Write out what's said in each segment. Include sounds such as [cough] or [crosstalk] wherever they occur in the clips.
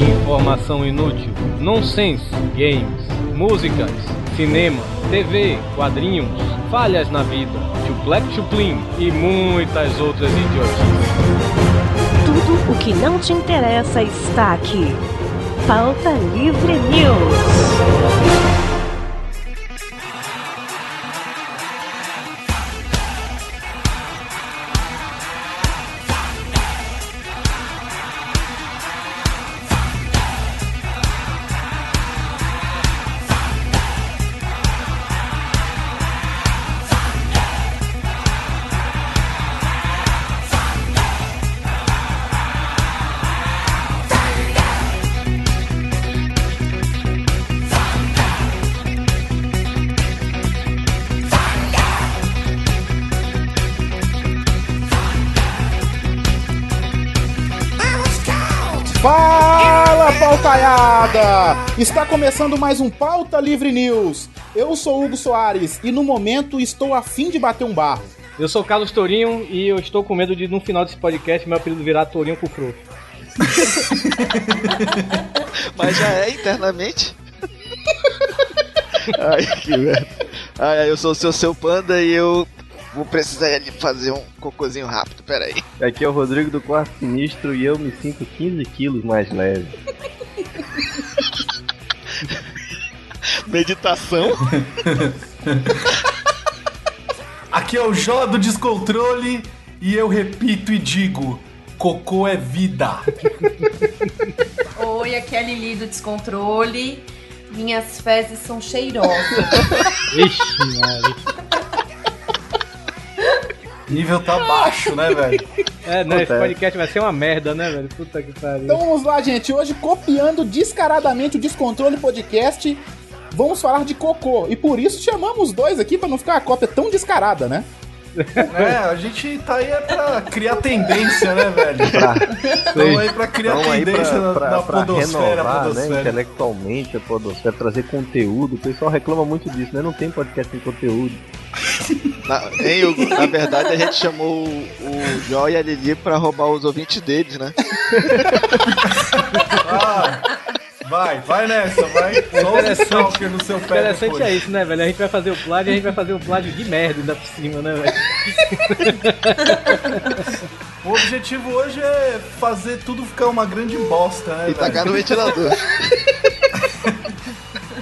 Informação inútil, nonsense, games, músicas, cinema, TV, quadrinhos, falhas na vida, chuplec chuplin e muitas outras idiotices. Tudo o que não te interessa está aqui. Pauta Livre News. Está começando mais um Pauta Livre News. Eu sou Hugo Soares e no momento estou a fim de bater um barro. Eu sou Carlos Tourinho e eu estou com medo de no final desse podcast meu apelido virar Tourinho Cucru. [laughs] Mas já é internamente. [laughs] Ai, que merda. Ai, eu sou o seu seu panda e eu vou precisar de fazer um cocôzinho rápido, peraí. Aqui é o Rodrigo do Quarto Sinistro e eu me sinto 15 quilos mais leve. [laughs] Meditação? [laughs] Aqui é o Jó do Descontrole e eu repito e digo: cocô é vida. [laughs] Oi, aqui é a Lili do Descontrole. Minhas fezes são cheirosas. [laughs] Ixi, Maria. Nível tá baixo, né, velho? É, né? Esse podcast vai ser uma merda, né, velho? Puta que pariu. Então vamos lá, gente. Hoje, copiando descaradamente o Descontrole Podcast, vamos falar de cocô. E por isso chamamos os dois aqui, para não ficar uma cópia tão descarada, né? É, a gente tá aí é pra criar tendência, né, velho? Pra, Estamos aí pra criar aí tendência pra, na, pra, na pra podosfera, renovar, né, podosfera. intelectualmente a podosfera, trazer conteúdo. O pessoal reclama muito disso, né? Não tem podcast sem conteúdo. Na, hein, Hugo? Na verdade, a gente chamou o, o Jó e a Lili pra roubar os ouvintes deles, né? Ah, vai, vai nessa, vai. Só o no seu pé Interessante depois. é isso, né, velho? A gente vai fazer o plágio e a gente vai fazer o plágio de merda ainda por cima, né, velho? [laughs] O objetivo hoje é fazer tudo ficar uma grande bosta, né, E tacar no velho? ventilador. [laughs]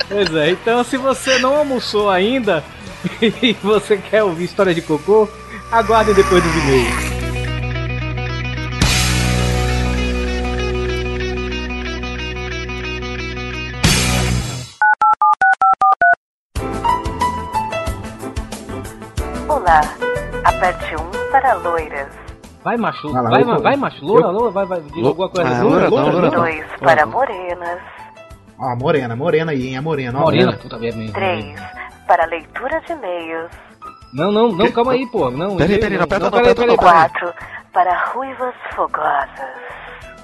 Pois é, então se você não almoçou ainda [laughs] e você quer ouvir história de cocô, aguarde depois dos e-mails. Aperte 1 para loiras. Vai, macho, Vai lá, vai, ma- vai, macho, loura, loura, vai, vai, diz alguma coisa. Ah, Loura, loura loura, loura não. 2 para morenas. Ó, morena, morena aí, hein? A morena, ó. Morena, puta merda. 3 para leitura de e-mails. Não, não, não, calma aí, pô. Não, Peraí, peraí, não aperta não, peraí, aperta peraí, não, peraí. 4 para ruivas fogosas.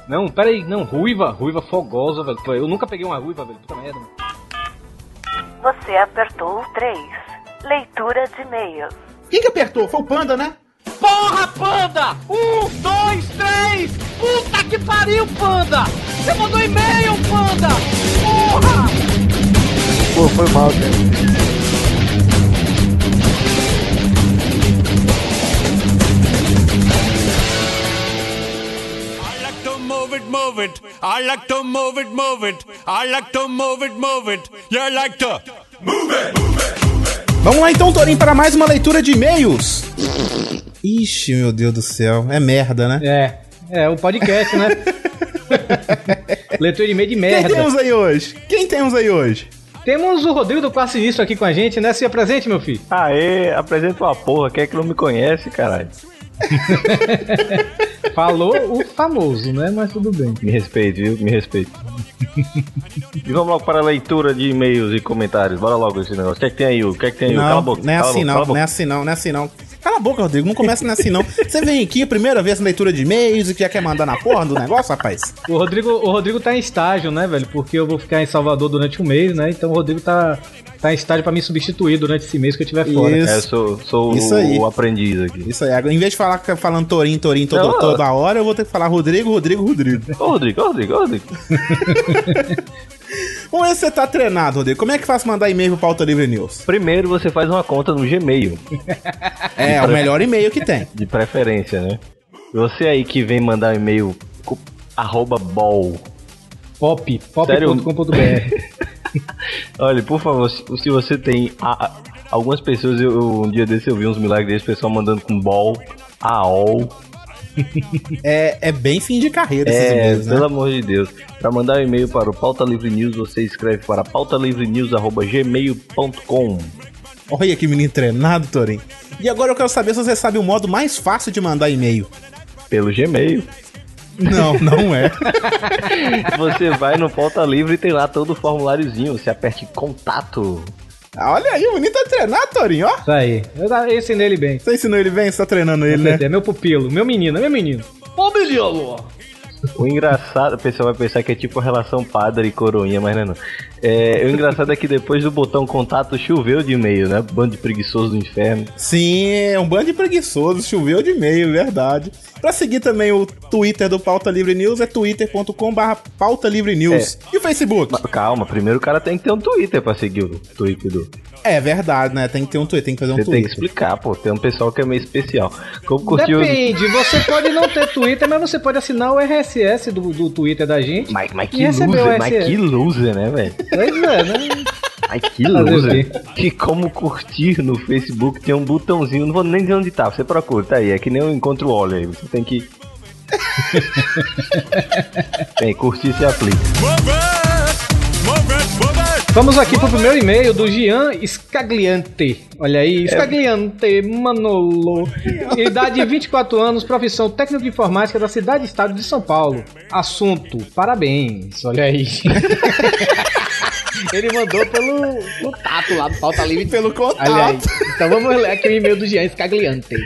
Não, peraí, não, ruiva, ruiva fogosa, velho. Eu nunca peguei uma ruiva, velho. Puta merda. Você apertou o 3. Leitura de e-mails. Quem que apertou? Foi o Panda, né? Porra, panda! Um, dois, três! Puta que pariu, panda! Você mandou e-mail, panda! Porra! Pô, foi mal, cara. I like to move it, move it. I like to move it, move it. I like to move it, move it. You like to move it, move it. Vamos lá então, Torinho, para mais uma leitura de e-mails. Ixi, meu Deus do céu. É merda, né? É, é o podcast, né? [laughs] Leitor de e-mail de Quem merda. temos aí hoje? Quem temos aí hoje? Temos o Rodrigo do Classe Sinistro aqui com a gente, né? Se apresente, meu filho. Aê, apresenta uma porra, quem é que não me conhece, caralho? [laughs] Falou o famoso, né? Mas tudo bem. Me respeite, viu? Me respeite. e vamos logo para a leitura de e-mails e comentários. Bora logo esse negócio. O que é que tem aí, Hugo? O que é que tem aí? Hugo? Cala a Não, boca. não é cala a assim boca, não, não é assim não, não é assim não. Cala a boca, Rodrigo, não começa assim não. Você vem aqui, primeira vez na leitura de e-mails e já quer mandar na porra do negócio, rapaz? O Rodrigo, o Rodrigo tá em estágio, né, velho? Porque eu vou ficar em Salvador durante um mês, né? Então o Rodrigo tá, tá em estágio pra me substituir durante esse mês que eu estiver fora. Isso. É, eu sou, sou Isso o, aí. o aprendiz aqui. Isso aí, em vez de falar falando Torinho, Torinho toda, Não. toda hora, eu vou ter que falar Rodrigo, Rodrigo, Rodrigo. Ô, Rodrigo, ô, Rodrigo, ô, Rodrigo. [laughs] Vamos ver se você tá treinado, Rodrigo. Como é que faz mandar e-mail pro Pauta Livre News? Primeiro você faz uma conta no Gmail, É, o melhor e-mail que tem. de preferência, né? Você aí que vem mandar um e-mail arroba bol. Pop, pop.com.br. [laughs] Olha, por favor, se, você tem a- a- algumas pessoas, eu, eu- um dia desse eu vi uns milagres desse pessoal mandando com bol, aol. [laughs] É, é bem fim de carreira esses É, e-mails, né? pelo amor de Deus. Para mandar um e-mail para o Pauta Livre News, você escreve para pautalivrenews@gmail.com. Olha que menino treinado, Torinho. E agora eu quero saber se você sabe o modo mais fácil de mandar e-mail. Pelo Gmail. Não, [laughs] não é. Você vai no Pauta Livre e tem lá todo o formuláriozinho. Você aperte contato. Olha aí, o menino tá treinado, Torinho, ó. Isso aí. Eu, eu ensinei ele bem. Você ensinou ele bem? Você tá treinando ele, né? É meu pupilo, meu menino, meu menino. Ô, menino! O engraçado, o pessoal vai pensar que é tipo a relação padre e coroinha, mas não é não. É, o engraçado é que depois do botão contato choveu de e-mail, né? Bando de preguiçoso do inferno. Sim, é um bando de preguiçosos, choveu de e-mail, verdade. Pra seguir também o Twitter do Pauta Livre News é twitter.com barra Pauta Livre News. E o Facebook? Mas calma, primeiro o cara tem que ter um Twitter pra seguir o Twitter do. É verdade, né? Tem que ter um Twitter, tem que fazer um Você tem que Twitter. explicar, pô. Tem um pessoal que é meio especial. Como curtiu. Depende, você pode não ter Twitter, mas você pode assinar o RSS do, do Twitter da gente. Mas, mas que loser, mas que loser, né, velho? Pois é, né? Ai, que Fazer o loser. quê? Que como curtir no Facebook tem um botãozinho, não vou nem dizer onde tá, você procura, tá aí. É que nem eu encontro o óleo aí, você tem que. [laughs] tem, curtir se aplica. Vamos aqui pro primeiro e-mail do Gian Scagliante. Olha aí, Scagliante Manolo. Idade 24 anos, profissão técnico de informática da cidade e estado de São Paulo. Assunto, parabéns. Olha aí. [laughs] Ele mandou pelo contato lá do Pauta Livre. Pelo contato. Então vamos ler aqui o e-mail do Gian Scagliante.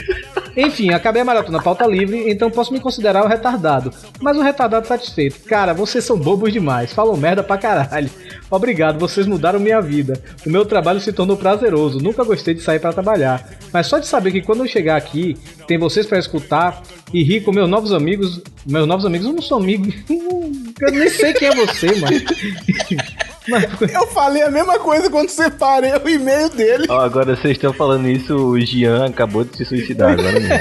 Enfim, acabei a maratona pauta livre, então posso me considerar o retardado. Mas um retardado satisfeito. Cara, vocês são bobos demais, falam merda pra caralho. Obrigado, vocês mudaram minha vida. O meu trabalho se tornou prazeroso, nunca gostei de sair pra trabalhar. Mas só de saber que quando eu chegar aqui, tem vocês pra escutar e rir com meus novos amigos. Meus novos amigos, eu não sou amigo. [laughs] Eu nem sei quem é você, mano. Eu falei a mesma coisa quando separei o e-mail dele. Ó, agora vocês estão falando isso, o Gian acabou de se suicidar agora mesmo.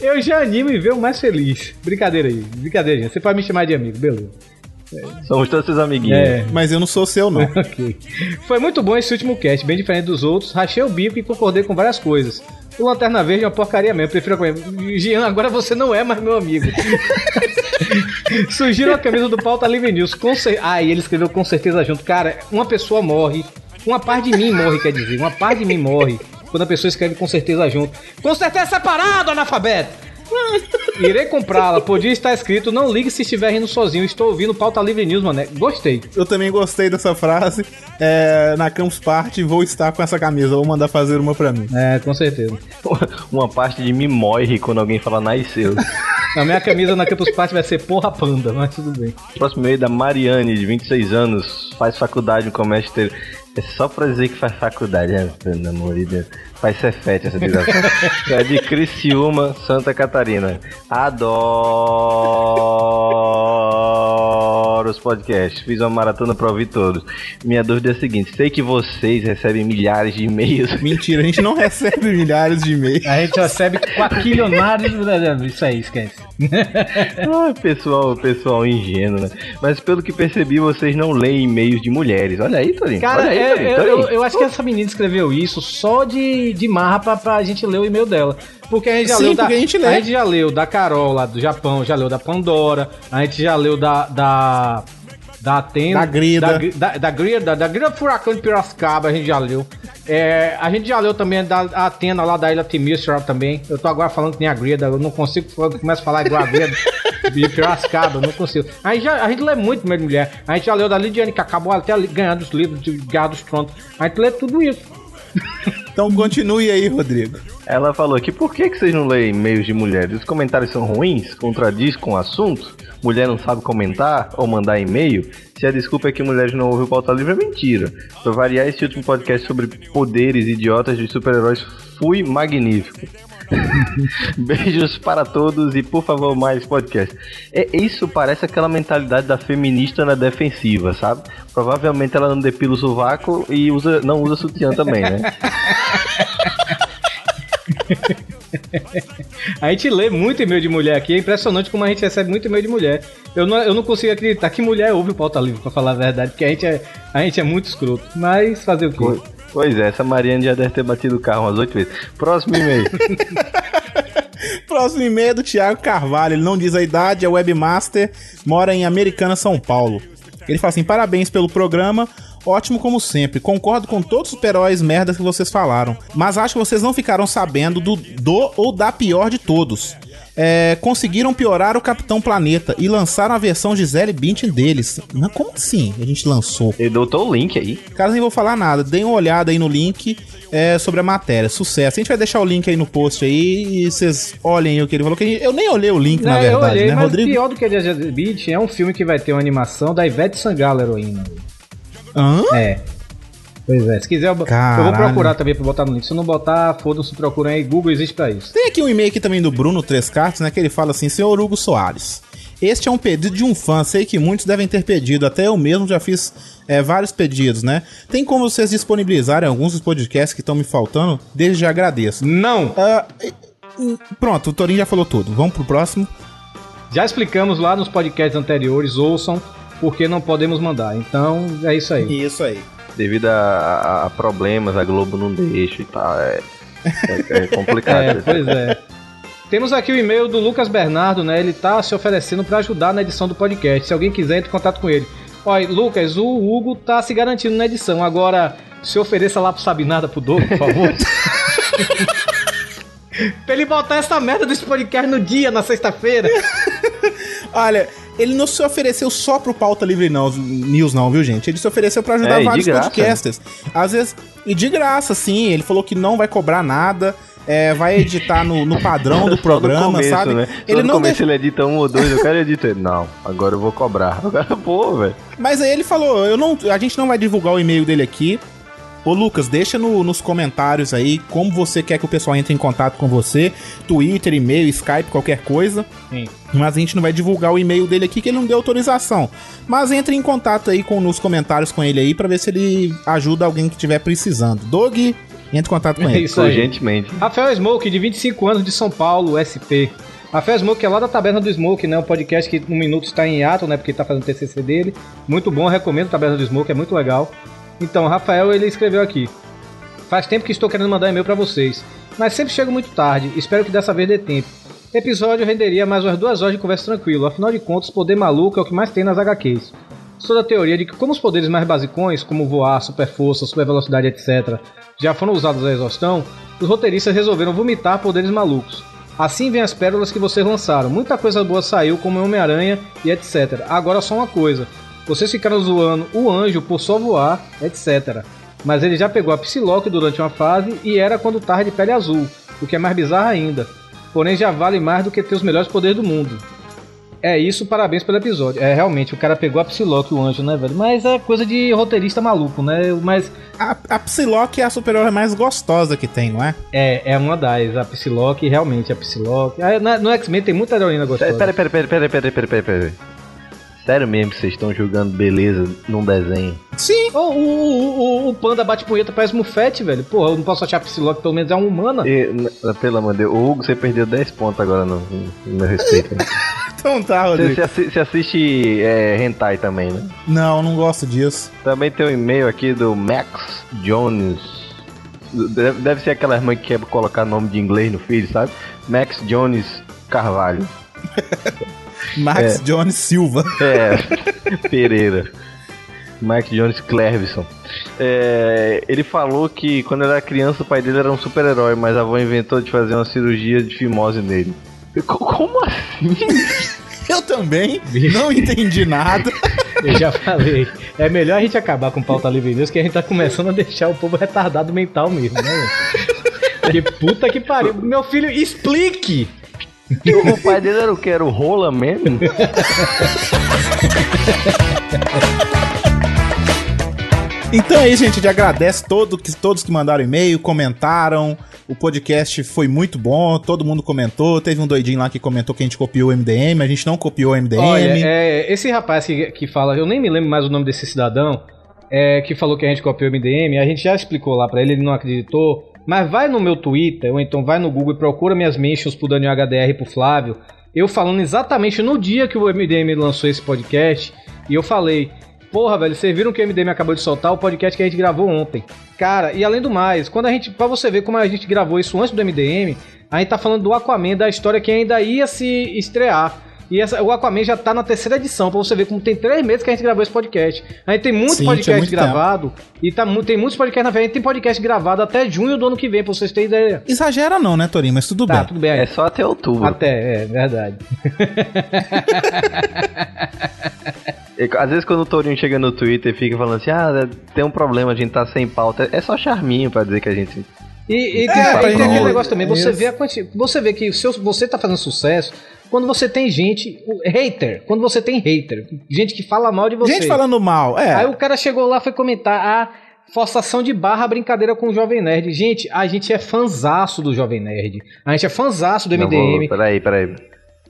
Eu já animo e ver o mais feliz. Brincadeira aí, brincadeira. Você pode me chamar de amigo, beleza. Somos todos seus amiguinhos. É. Mas eu não sou seu, não. [laughs] Ok. Foi muito bom esse último cast, bem diferente dos outros. Rachei o bico e concordei com várias coisas. O Lanterna Verde é uma porcaria mesmo, prefiro a comer. Jean, agora você não é mais meu amigo. [laughs] Sugiro a camisa do Pauta Livre News. Com cer... Ah, e ele escreveu com certeza junto. Cara, uma pessoa morre. Uma parte de mim morre, quer dizer. Uma parte de mim morre. Quando a pessoa escreve com certeza junto. Com certeza separado, analfabeto! [laughs] Irei comprá-la. Podia estar escrito: Não ligue se estiver rindo sozinho. Estou ouvindo Pauta Livre News, mané. Gostei. Eu também gostei dessa frase. É, na Campus Party vou estar com essa camisa. Vou mandar fazer uma pra mim. É, com certeza. [laughs] Uma parte de mim morre quando alguém fala nasceu. [laughs] A minha camisa na Campus Party vai ser porra panda, mas tudo bem. Próximo e-mail da Mariane, de 26 anos, faz faculdade no comércio exterior. É só pra dizer que faz faculdade, né? Pelo amor de Deus. Faz Cefete essa desgraça. [laughs] é de Criciúma, Santa Catarina. Adoro os podcasts. Fiz uma maratona pra ouvir todos. Minha dúvida é a seguinte: sei que vocês recebem milhares de e-mails. [laughs] Mentira, a gente não recebe [laughs] milhares de e-mails. A gente recebe quaquilionários. Isso aí, esquece. [laughs] Ah, pessoal, pessoal ingênuo, né? Mas pelo que percebi, vocês não leem e-mails de mulheres. Olha aí, Torinho. Cara, Olha aí, é, Torinho, eu, Torinho. eu- eu acho que essa menina escreveu isso só de, de marra pra, pra gente ler o e-mail dela. Porque a gente já Sim, leu da, a gente a gente já leu da Carol lá do Japão, já leu da Pandora, a gente já leu da. da da Atena, Da Grida. da, da, da Grida, da Grida Furacão de Piracicaba, a gente já leu. É, a gente já leu também da Atena lá da Ilha Temístra também. Eu tô agora falando que nem a Grida, eu não consigo, eu começo a falar igual a Grida [laughs] de Piracicaba, eu não consigo. A gente, já, a gente lê muito mesmo mulher. A gente já leu da Lidiane, que acabou até ganhando os livros de Guerra dos Tronos. A gente lê tudo isso. [laughs] Então continue aí, Rodrigo. Ela falou que por que, que vocês não leem e-mails de mulheres? Os comentários são ruins? Contradiz com o assunto? Mulher não sabe comentar ou mandar e-mail? Se a desculpa é que mulheres não ouvem o pauta livre, é mentira. Pra variar, esse último podcast sobre poderes idiotas de super-heróis fui magnífico. [laughs] Beijos para todos e por favor mais podcast. É, isso parece aquela mentalidade da feminista na defensiva, sabe? Provavelmente ela não depila o sovaco e usa, não usa sutiã também, né? [laughs] A gente lê muito e-mail de mulher aqui, é impressionante como a gente recebe muito e-mail de mulher. Eu não, eu não consigo acreditar que mulher ouve o pauta livre, pra falar a verdade, porque a gente é, a gente é muito escroto. Mas fazer o quê? Pois é, essa Mariana já deve ter batido o carro umas oito vezes. Próximo e-mail. [laughs] Próximo e-mail é do Thiago Carvalho. Ele não diz a idade, é webmaster, mora em Americana, São Paulo. Ele fala assim: parabéns pelo programa. Ótimo como sempre. Concordo com todos os super-heróis merdas que vocês falaram. Mas acho que vocês não ficaram sabendo do, do ou da pior de todos. É, conseguiram piorar o Capitão Planeta e lançaram a versão Gisele Bündchen deles. Mas como assim? A gente lançou. Ele doutou o link aí. Caso nem vou falar nada, deem uma olhada aí no link é, sobre a matéria. Sucesso. A gente vai deixar o link aí no post aí e vocês olhem aí o que ele falou. Que eu nem olhei o link, na Não, verdade, eu olhei, né, mas Rodrigo? pior do que a Gisele Beach é um filme que vai ter uma animação da Ivete Sangalo heroína. Hã? É. Pois é, se quiser eu, eu vou procurar também pra botar no link. Se não botar, foda-se, procura aí. Google existe pra isso. Tem aqui um e-mail aqui também do Bruno Três Cartas, né? Que ele fala assim: Senhor Hugo Soares. Este é um pedido de um fã, sei que muitos devem ter pedido, até eu mesmo já fiz é, vários pedidos, né? Tem como vocês disponibilizarem alguns dos podcasts que estão me faltando? Desde já agradeço. Não! E- pronto, o Torinho já falou tudo. Vamos pro próximo. Já explicamos lá nos podcasts anteriores, ouçam, porque não podemos mandar. Então, é isso aí. Isso aí. Devido a, a- a problemas, a Globo não deixa e tal. É, é, é complicado. [laughs] É, pois é. Temos aqui o e-mail do Lucas Bernardo, né? Ele tá se oferecendo pra ajudar na edição do podcast. Se alguém quiser, entre em contato com ele. Olha, Lucas, o Hugo tá se garantindo na edição. Agora, se ofereça lá pro Sabinada pro Doug, por favor. [laughs] pra ele botar essa merda desse podcast no dia, na sexta-feira. Olha, ele não se ofereceu só pro Pauta Livre não, News, não, viu, gente? Ele se ofereceu pra ajudar É, vários graça, podcasters. Às vezes, e de graça, sim. Ele falou que não vai cobrar nada. é, vai editar no, no padrão do [laughs] programa, começo, sabe? Né? Ele no não começo deixa... ele edita um ou dois, eu quero editar. Ele, Não, agora eu vou cobrar. [laughs] Agora, pô, velho. Mas aí ele falou: eu não, a gente não vai divulgar o e-mail dele aqui. Ô Lucas, deixa no- nos comentários aí como você quer que o pessoal entre em contato com você. Twitter, e-mail, Skype, qualquer coisa. Sim. Mas a gente não vai divulgar o e-mail dele aqui que ele não deu autorização. Mas entre em contato aí com, nos comentários com ele aí pra ver se ele ajuda alguém que estiver precisando. Doug, entre em contato com É ele. isso aí. Urgentemente. Rafael Smoke, de 25 anos, de São Paulo, SP. Rafael Smoke é lá da Taberna do Smoke, né? Um podcast que no minuto está em hiato, né? Porque ele tá fazendo o TCC dele. Muito bom, recomendo a Taberna do Smoke, é muito legal. Então, Rafael, ele escreveu aqui. Faz tempo que estou querendo mandar e-mail pra vocês, mas sempre chego muito tarde. Espero que dessa vez dê tempo. Episódio renderia mais umas duas horas de conversa tranquilo. Afinal de contas, poder maluco é o que mais tem nas HQs. Sou da teoria de que, como os poderes mais basicões, como voar, super força, super velocidade, etc., já foram usados a exaustão, os roteiristas resolveram vomitar poderes malucos. Assim vem as pérolas que vocês lançaram. Muita coisa boa saiu, como Homem-Aranha e etc. Agora só uma coisa: vocês ficaram zoando o anjo por só voar, etc. Mas ele já pegou a Psylocke durante uma fase e era quando tava de pele azul, o que é mais bizarro ainda. Porém já vale mais do que ter os melhores poderes do mundo. É isso, parabéns pelo episódio. É, realmente, o cara pegou a Psylocke, o anjo, né, velho? Mas é coisa de roteirista maluco, né? Mas A, a Psylocke é a super-herói mais gostosa que tem, não é? é, é uma das, a Psylocke, realmente, a Psylocke. Na- No X-Men tem muita heroína gostosa. Pera, pera, pera, pera, pera, pera, pera, pera. Sério mesmo que vocês estão julgando beleza num desenho? Sim. O, o, o, o- panda bate punheta parece Mufete, velho. Porra, eu não posso achar Psylocke, pelo menos é uma humana. E, pelo amor de Deus, o Hugo, você perdeu 10 pontos agora no, no meu respeito. né? [laughs] Então tá, Você, Rodrigo. você assi- você assiste é, Hentai também, né? Não, não gosto disso. Também tem um e-mail aqui do Max Jones. Deve, deve ser aquela irmã que quer colocar nome de inglês no filho, sabe? Max Jones Carvalho. [laughs] Max É. Jones Silva. [laughs] É, Pereira. Mike Jones Clervison. É, ele falou que quando era criança o pai dele era um super-herói, mas a avó inventou de fazer uma cirurgia de fimose nele. Co- Como assim? [laughs] Eu também não entendi nada. [laughs] Eu já falei. É melhor a gente acabar com pauta livre News, que a gente tá começando a deixar o povo retardado mental mesmo, né? Que puta que pariu. Meu filho, explique! O pai dele era o que? Era o rola mesmo? Então é isso, gente. A gente agradece todo, que, todos que mandaram e-mail, comentaram. O podcast foi muito bom, todo mundo comentou. Teve um doidinho lá que comentou que a gente copiou o MDM, a gente não copiou o MDM. Olha, é, esse rapaz que, que fala, eu nem me lembro mais o nome desse cidadão, é, que falou que a gente copiou o MDM, a gente já explicou lá pra ele, ele não acreditou. Mas vai no meu Twitter, ou então vai no Google e procura minhas mentions pro Daniel HDR e pro Flávio. Eu falando exatamente no dia que o MDM lançou esse podcast, e eu falei. Porra, velho, vocês viram que o MDM acabou de soltar o podcast que a gente gravou ontem. Cara, e além do mais, quando a gente. Pra você ver como a gente gravou isso antes do MDM, a gente tá falando do Aquaman, da história que ainda ia se estrear. E essa, o Aquaman já tá na terceira edição, pra você ver como tem três meses que a gente gravou esse podcast. A gente tem muito Sim, podcast muito gravado, e tá, tem muitos podcasts na frente, a gente tem podcast gravado até junho do ano que vem, pra vocês terem ideia. Exagera não, né, Torinho? Mas tudo Tá, bem. tudo bem. É só até outubro. Até, é verdade. [laughs] Às vezes quando o Tourinho chega no Twitter e fica falando assim, ah, tem um problema, a gente tá sem pauta. É só charminho pra dizer que a gente. E, e tem, É, e tem pronto. aquele negócio também, você Isso. vê, a quanti... você vê que o seu, você tá fazendo sucesso quando você tem gente, o- hater, quando você tem hater, gente que fala mal de você. Gente falando mal, é. Aí o cara chegou lá foi comentar a forçação de barra, brincadeira com o Jovem Nerd. Gente, a gente é fanzaço do Jovem Nerd. A gente é fanzaço do Não MDM. vou- Peraí, peraí.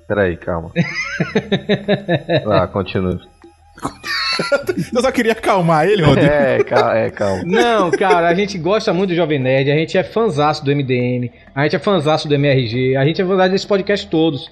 Peraí, calma. [laughs] Lá, continua. [laughs] Eu só queria acalmar ele, Rodrigo. É, calma, é, calma. Não, cara, a gente gosta muito do Jovem Nerd, a gente é fanzaço do MDM, a gente é fanzaço do MRG, a gente é fanzaço desses podcasts todos.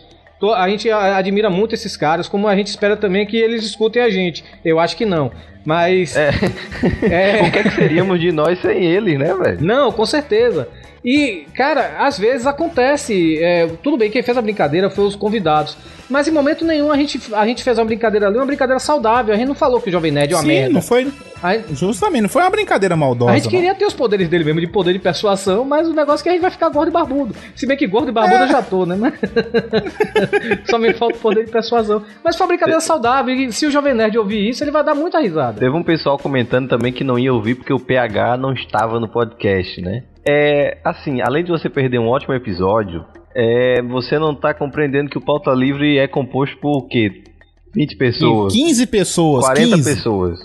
A gente admira muito esses caras, como a gente espera também que eles escutem a gente. Eu acho que não. Mas. É. [laughs] É. O que, é que seríamos de nós sem eles, né, velho? Não, com certeza. E, cara, às vezes acontece. é, tudo bem, quem fez a brincadeira foi os convidados. Mas em momento nenhum a gente, a gente fez uma brincadeira ali, uma brincadeira saudável. A gente não falou que o Jovem Nerd é uma Sim, merda. não foi. Gente- Justamente, não foi uma brincadeira maldosa. a gente não. queria ter os poderes dele mesmo, de poder de persuasão, mas o negócio é que a gente vai ficar gordo e barbudo. Se bem que gordo e barbudo eu já tô, né? Mas- [laughs] Só me falta o poder de persuasão. Mas foi uma brincadeira saudável, e se o Jovem Nerd ouvir isso, ele vai dar muita risada. Teve um pessoal comentando também que não ia ouvir porque o PH não estava no podcast, né? É, assim, além de você perder um ótimo episódio, é, você não tá compreendendo que o Pauta Livre é composto por o quê? 20 pessoas, 15 pessoas, 40 15. pessoas.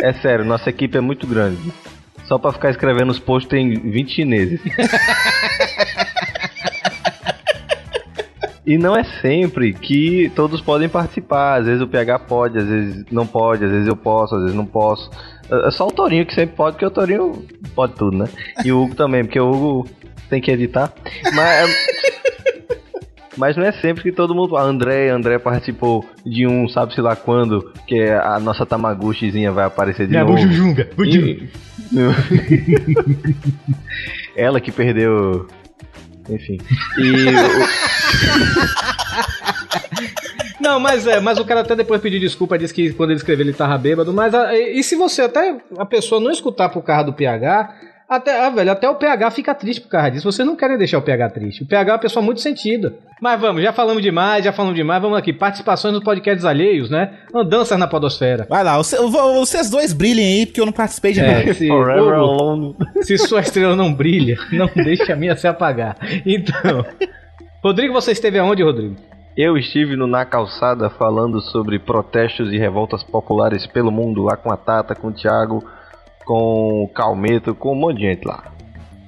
é sério, nossa equipe é muito grande. Só pra ficar escrevendo os posts tem 20 chineses. E não é sempre que todos podem participar. Às vezes o PH pode, às vezes não pode, às vezes eu posso, às vezes não posso. É só o Torinho que sempre pode, porque o Torinho pode tudo, né? E o Hugo também, porque o Hugo tem que editar. Mas, mas não é sempre que todo mundo. A André, André participou de um, sabe-se lá quando, que a nossa Tamaguchizinha vai aparecer de novo. Bujujunga, E- [laughs] Ela que perdeu. Enfim. E o- [laughs] Não, mas é, mas o cara até depois pediu desculpa, disse que quando ele escreveu ele tava bêbado, mas a- e e se você até a pessoa não escutar pro carro do PH, até, ah, velho, até o PH fica triste por causa disso. Vocês não querem deixar o PH triste. O PH é uma pessoa muito sentida. Mas vamos, já falamos demais, já falamos demais. Vamos aqui, participações nos podcasts alheios, né? Andanças na podosfera. Vai lá, você- vo- vocês dois brilhem aí, porque eu não participei de nada. É, se, [laughs] Forever Alone. se sua estrela não brilha, não deixe a minha se apagar. Então, [laughs] Rodrigo, você esteve aonde, Rodrigo? Eu estive no Na Calçada falando sobre protestos e revoltas populares pelo mundo, lá com a Tata, com o Thiago, com o Calmeto, com um monte de gente lá.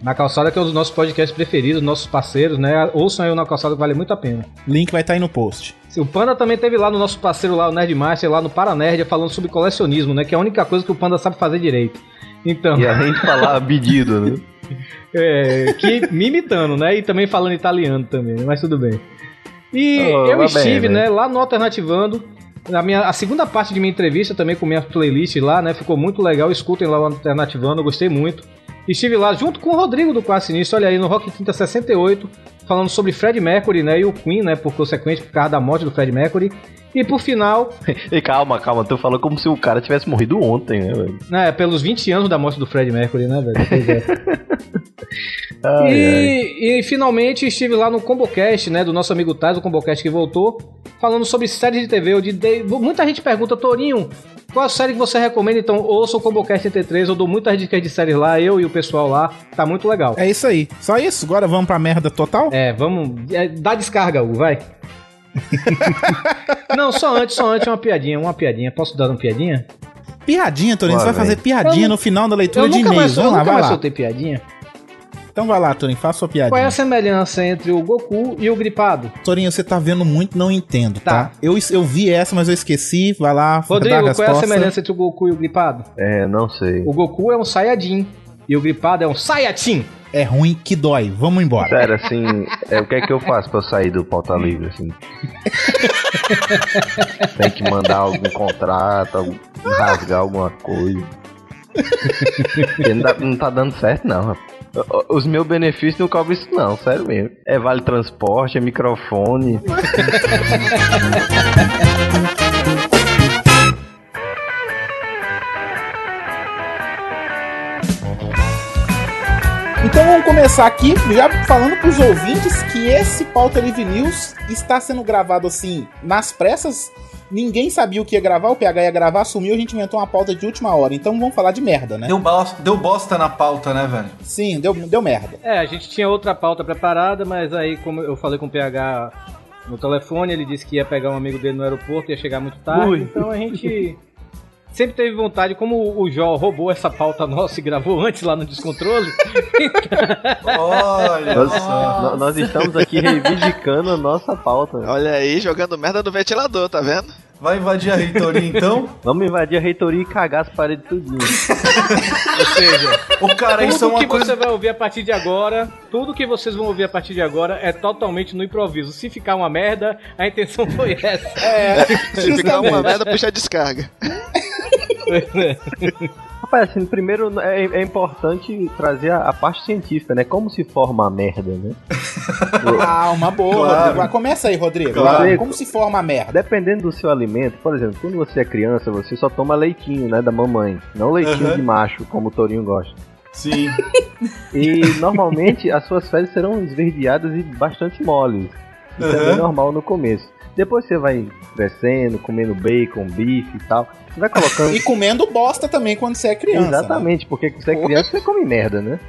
Na Calçada, que é um dos nossos podcasts preferidos, nossos parceiros, né? Ouçam aí o Na Calçada, que vale muito a pena. Link vai estar aí no post. O Panda também teve lá no nosso parceiro lá, o Nerdmaster, lá no Paranerd, falando sobre colecionismo, né? Que é a única coisa que o Panda sabe fazer direito. Então, E além de falar [laughs] pedido, né? é, que me imitando, né? E também falando italiano também, mas tudo bem. E Oh, eu estive, bem, né? né, lá no Alternativando. Na minha, a segunda parte de minha entrevista também com minha playlist lá, né? Ficou muito legal. Escutem lá o Alternativando, eu gostei muito. Estive lá junto com o Rodrigo do Quase Sinistro, olha aí, no Rock Quinta 68. Falando sobre Fred Mercury, né? E o Queen, né? Por consequência, por causa da morte do Fred Mercury. E por final, [laughs] E calma, calma, tu falou como se o cara tivesse morrido ontem, né, velho? né, pelos 20 anos da morte do Fred Mercury, né, velho? Pois é. Ai, [laughs] ai. E, e finalmente estive lá no Combocast, né? Do nosso amigo Taz, o Combocast que voltou, falando sobre séries de TV. Eu de, de- muita gente pergunta, Torinho, qual a série que você recomenda? Então, ouça o Combocast 33, eu dou muitas dicas de séries lá, eu e o pessoal lá. Tá muito legal. É isso aí. Só isso? Agora vamos pra merda total? É, vamos. É, dá descarga, Hugo, vai. [laughs] Não, só antes, só antes uma piadinha, uma piadinha. Posso dar uma piadinha? Piadinha, Torinho. Você vai fazer piadinha Eu- no final da leitura de e-mails. Vamos lá, vai lá. soltei piadinha. Então vai lá, Torinho. Faça sua Qual é a piadinha. semelhança entre o Goku e o Gripado? Torinho, você tá vendo muito, não entendo, tá? Tá. Eu, eu vi essa, mas eu esqueci. Vai lá, Rodrigo, qual é a semelhança entre o Goku e o Gripado? É, não sei. O Goku é um Saiyajin e o Gripado é um Saiyajin. É ruim que dói. Vamos embora. Sério, assim, é, o que é que eu faço pra eu sair do pauta livre, assim? [laughs] Tem que mandar algum contrato, algum- rasgar alguma coisa. Porque não, dá- não tá dando certo, não, rapaz. Os meus benefícios não cobrem isso, não, sério mesmo. É vale transporte, é microfone. [laughs] Então vamos começar aqui, já falando pros ouvintes que esse Pauta Livre News está sendo gravado assim, nas pressas. Ninguém sabia o que ia gravar, o PH ia gravar, sumiu, a gente inventou uma pauta de última hora. Então vamos falar de merda, né? Deu, bosta, deu bosta na pauta, né, velho? Sim, deu, deu merda. É, a gente tinha outra pauta preparada, mas aí, como eu falei com o PH no telefone, ele disse que ia pegar um amigo dele no aeroporto, ia chegar muito tarde. Ui. Então a gente sempre teve vontade, como o Jó roubou essa pauta nossa e gravou antes lá no Descontrole. [laughs] Olha Nós, só. nós estamos aqui reivindicando a nossa pauta. Olha aí, jogando merda no ventilador, tá vendo? Vai invadir a reitoria então? Vamos invadir a reitoria e cagar as paredes tudinho. [laughs] Ou seja, Ô, cara, isso é tudo uma que coisa. você vai ouvir a partir de agora, tudo que vocês vão ouvir a partir de agora é totalmente no improviso. Se ficar uma merda, a intenção foi essa. É, Se ficar uma merda, puxa a descarga. [laughs] [laughs] Rapaz, assim, primeiro é, é importante trazer a, a parte científica, né? Como se forma a merda, né? [laughs] Ah, uma boa, Claro. Rodrigo. Vai, Começa aí, Rodrigo. Claro. Como se forma a merda? Dependendo do seu alimento, por exemplo, quando você é criança, você só toma leitinho, né, da mamãe. Não leitinho Aham. de macho, como o Torinho gosta. Sim. [laughs] E normalmente as suas fezes serão esverdeadas e bastante moles. Isso é Aham. bem normal no começo. Depois você vai crescendo, comendo bacon, bife e tal. Você vai colocando. E comendo bosta também quando você é criança. né? Exatamente, porque quando você é criança, você come merda, né?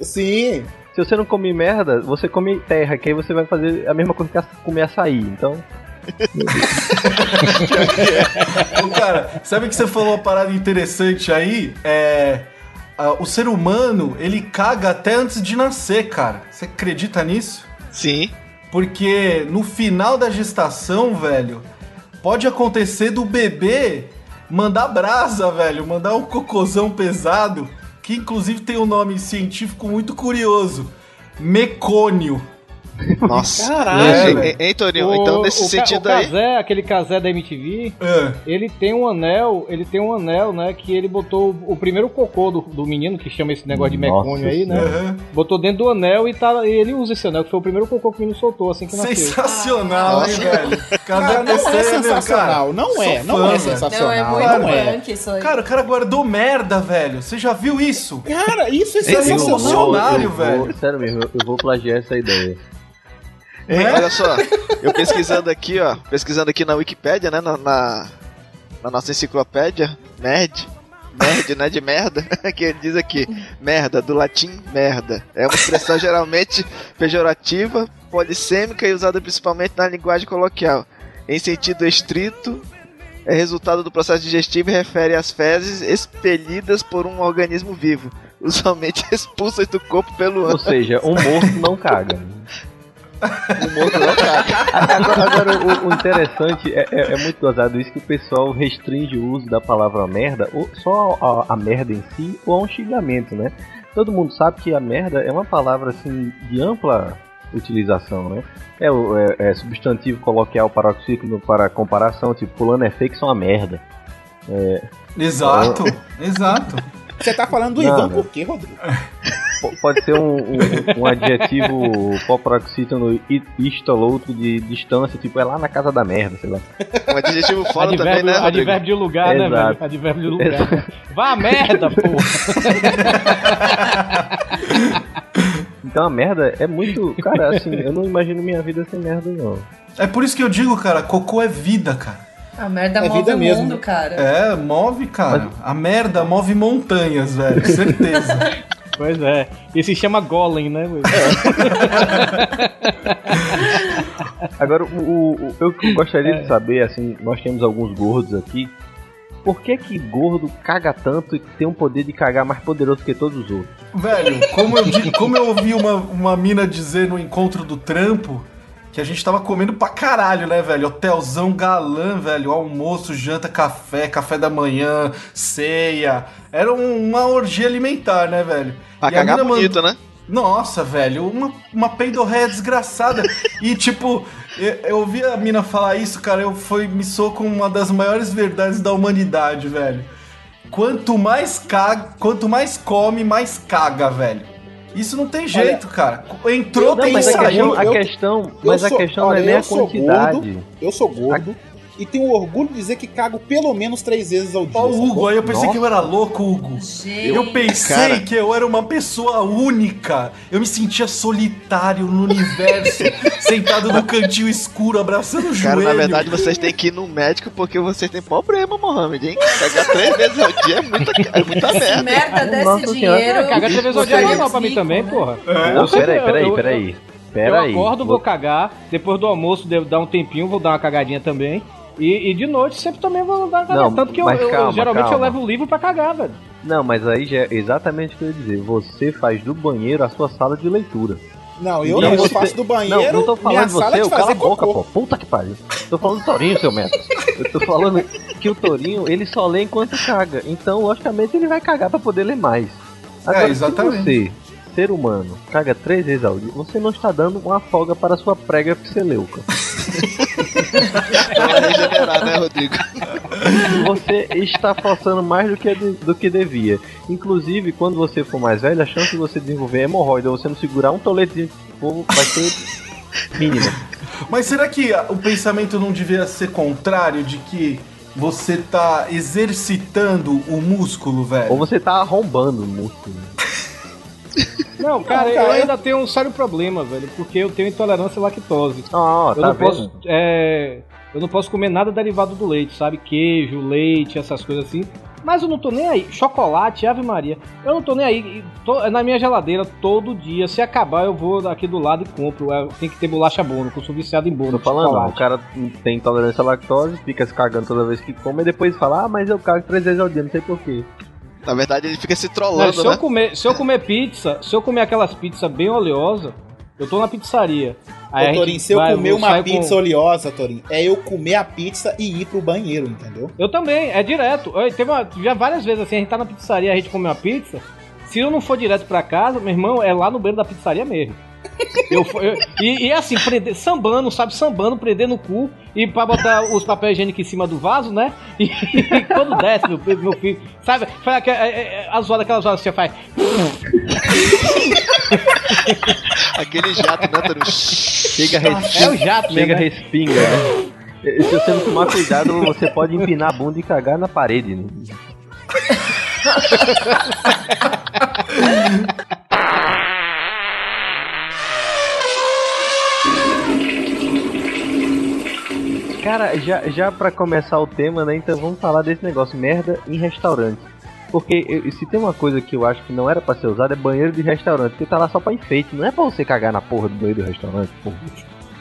Sim. Se você não come merda, você come terra, que aí você vai fazer a mesma coisa que comer açaí. Então, [laughs] Ô, cara, sabe que você falou uma parada interessante aí? É. ah, o ser humano, ele caga até antes de nascer, cara. Você acredita nisso? Sim. Porque no final da gestação, velho, pode acontecer do bebê mandar brasa, velho, mandar um cocôzão pesado, que inclusive tem um nome científico muito curioso. Mecônio. [laughs] Nossa. Caralho. Hein, hein, Torinho? Então, nesse o, ca- sentido o aí. Kazé, aquele Kazé da MTV, É. ele tem um anel, ele tem um anel, né, que ele botou o primeiro cocô do, do menino, que chama esse negócio de mecônio aí, né? Aham. Botou dentro do anel e, tá, e ele usa esse anel, que foi o primeiro cocô que o menino soltou assim que nasceu. Sensacional, hein, velho? Cara, não é besteira, meu, sensacional. cara. Não é, não é sensacional. Não, é muito é. isso aí. Cara, o cara guardou merda, velho. Você já viu isso? Cara, isso é é sensacional. revolucionário, velho. Sério mesmo, eu vou plagiar essa ideia. Hein, Né? olha só, eu pesquisando aqui, ó, pesquisando aqui na Wikipédia, né, na, na, na nossa enciclopédia, nerd, nerd, né, de merda, [laughs] que ele diz aqui, merda, do latim merda, é uma expressão geralmente pejorativa, polissêmica e usada principalmente na linguagem coloquial, em sentido estrito, é resultado do processo digestivo e refere às fezes expelidas por um organismo vivo, [laughs] usualmente expulsas do corpo pelo Ou ânus. seja, um morto não caga. [laughs] O morto não caga. Agora, agora, o, o interessante é, é- é muito gozado isso que o pessoal restringe o uso da palavra merda ou só a, a merda em si ou a um xingamento, né? Todo mundo sabe que a merda é uma palavra assim de ampla utilização, né? É, o- é- é substantivo coloquial paroxítono para comparação, tipo, fulano é feio que são uma merda. Exato, exato. Você tá falando do Não, Ivan não. por quê, Rodrigo? P- Pode ser um, um, um adjetivo poproxítono i- isto ou outro de distância, tipo, é lá na casa da merda, sei lá. Um adjetivo fora também, Advérbio, né, Rodrigo? advérbio de lugar, né, Exato. velho? Advérbio de lugar. Vá a merda, porra. [laughs] Então a merda é muito. Cara, assim, eu não imagino minha vida sem merda, não. É por isso que eu digo, cara, cocô é vida, cara. A merda É move vida o mesmo. mundo, cara. É, move, cara. A merda move montanhas, velho. Certeza. [laughs] Pois é. E se chama Golem, né? velho? [laughs] Agora, o, o, o- eu gostaria de saber, assim, nós temos alguns gordos aqui. Por que que gordo caga tanto e tem um poder de cagar mais poderoso que todos os outros? Velho, como eu, como eu ouvi uma, uma mina dizer no encontro do trampo, que a gente tava comendo pra caralho, né, velho? Hotelzão galã, velho. Almoço, janta, café, café da manhã, ceia. Era um- uma orgia alimentar, né, velho? Pra E a cagar mina bonito, mandou- né? Nossa, velho, uma, uma peidorréia desgraçada. e, tipo, eu, eu ouvi a mina falar isso, cara, eu foi, me sou com uma das maiores verdades da humanidade, velho. Quanto mais caga, quanto mais come, mais caga, velho. Isso não tem jeito, cara. Entrou, Não, tem mas que a questão, a eu- questão, eu mas a sou- questão olha, não é nem eu a sou quantidade. gordo, Eu sou gordo e tenho orgulho de dizer que cago pelo menos três vezes ao dia. Ó, o Hugo, aí eu pensei que eu era louco, Hugo. Gente. Eu pensei Cara. que eu era uma pessoa única. Eu me sentia solitário no universo, [laughs] sentado no cantinho escuro, abraçando o Cara, joelho. na verdade vocês têm que ir no médico porque vocês têm problema, Mohamed, hein? Cagar três vezes ao dia é muita, é muita merda. merda desse Nossa dinheiro. Cagar três vezes ao dia é normal pra mim também, porra. É. Não, peraí, peraí, eu- peraí. Eu Peraí. acordo, vou cagar. Depois do almoço, devo dar um tempinho, vou dar uma cagadinha também. E, e de noite sempre também vou dar cagadinha. Não, Tanto que eu, eu- calma, geralmente eu calma. levo o livro pra cagar, velho. Não, mas aí já é exatamente o que eu ia dizer. Você faz do banheiro a sua sala de leitura. Não, eu Não, eu você- faço do banheiro. Não, não tô falando sala você, de eu cala a boca, pô. Puta que pariu. Tô falando do Torinho, seu merda. Eu tô falando que o Torinho, ele só lê enquanto caga. Então, logicamente, ele vai cagar pra poder ler mais. Agora, É, exatamente. se você, ser humano, caga três vezes ao dia, você não está dando uma folga para a sua prega pseleuca. Regenerar, né, Rodrigo? Você está forçando mais do que, de- do que devia. Inclusive, quando você for mais velho, a chance de você desenvolver hemorroida ou você não segurar um toletezinho de fogo vai ser mínima. Mas será que o pensamento não devia ser contrário de que você tá exercitando o músculo, Ou velho? você tá arrombando o músculo. Não, cara, cara, eu eu- ainda tenho um sério problema, velho. Porque eu tenho intolerância à lactose. Ah, eu tá não vendo? posso. É, eu não posso comer nada derivado do leite, sabe? Queijo, leite, essas coisas assim. Mas eu não tô nem aí. Chocolate, Ave Maria. Eu não tô nem aí. Tô- é na minha geladeira todo dia. Se acabar, eu vou aqui do lado e compro. É, tem que ter bolacha bono, que eu sou viciado em bolo. Tô de falando, não, o chocolate. cara tem intolerância à lactose, fica se cagando toda vez que come, e depois fala, ah, mas eu cago três vezes ao dia, não sei porquê. Na verdade, ele fica se Não, trollando, se, né? eu comer, se eu comer pizza, se eu comer aquelas pizzas bem oleosas, eu tô na pizzaria. Aí Ô, Torinho, se eu vai- comer uma pizza com- oleosa, Torinho, é eu comer a pizza e ir pro banheiro, entendeu? Eu também, é direto. Eu, teve uma- já várias vezes assim, a gente tá na pizzaria, a gente come uma pizza. Se eu não for direto pra casa, meu irmão, é lá no banheiro da pizzaria mesmo. Eu, eu- e, e assim, prender, sambando, sabe? Sambando, prender no cu e pra botar os papéis higiênicos em cima do vaso, né? [laughs] E, quando desce, meu, filho- meu filho, sabe? Faz aquela, é, é, a zoada, aquela zoada que você faz. Aquele jato, né, Torinho? Chega, res... É o jato chega, mesmo. né? respinga, né? E Se você não tomar cuidado, você pode empinar a bunda e cagar na parede. Né? [laughs] Cara, já, já pra começar o tema, né? Então vamos falar desse negócio, merda em restaurante. Porque se tem uma coisa que eu acho que não era pra ser usada é banheiro de restaurante, porque tá lá só pra enfeite, não é pra você cagar na porra do banheiro do restaurante, porra.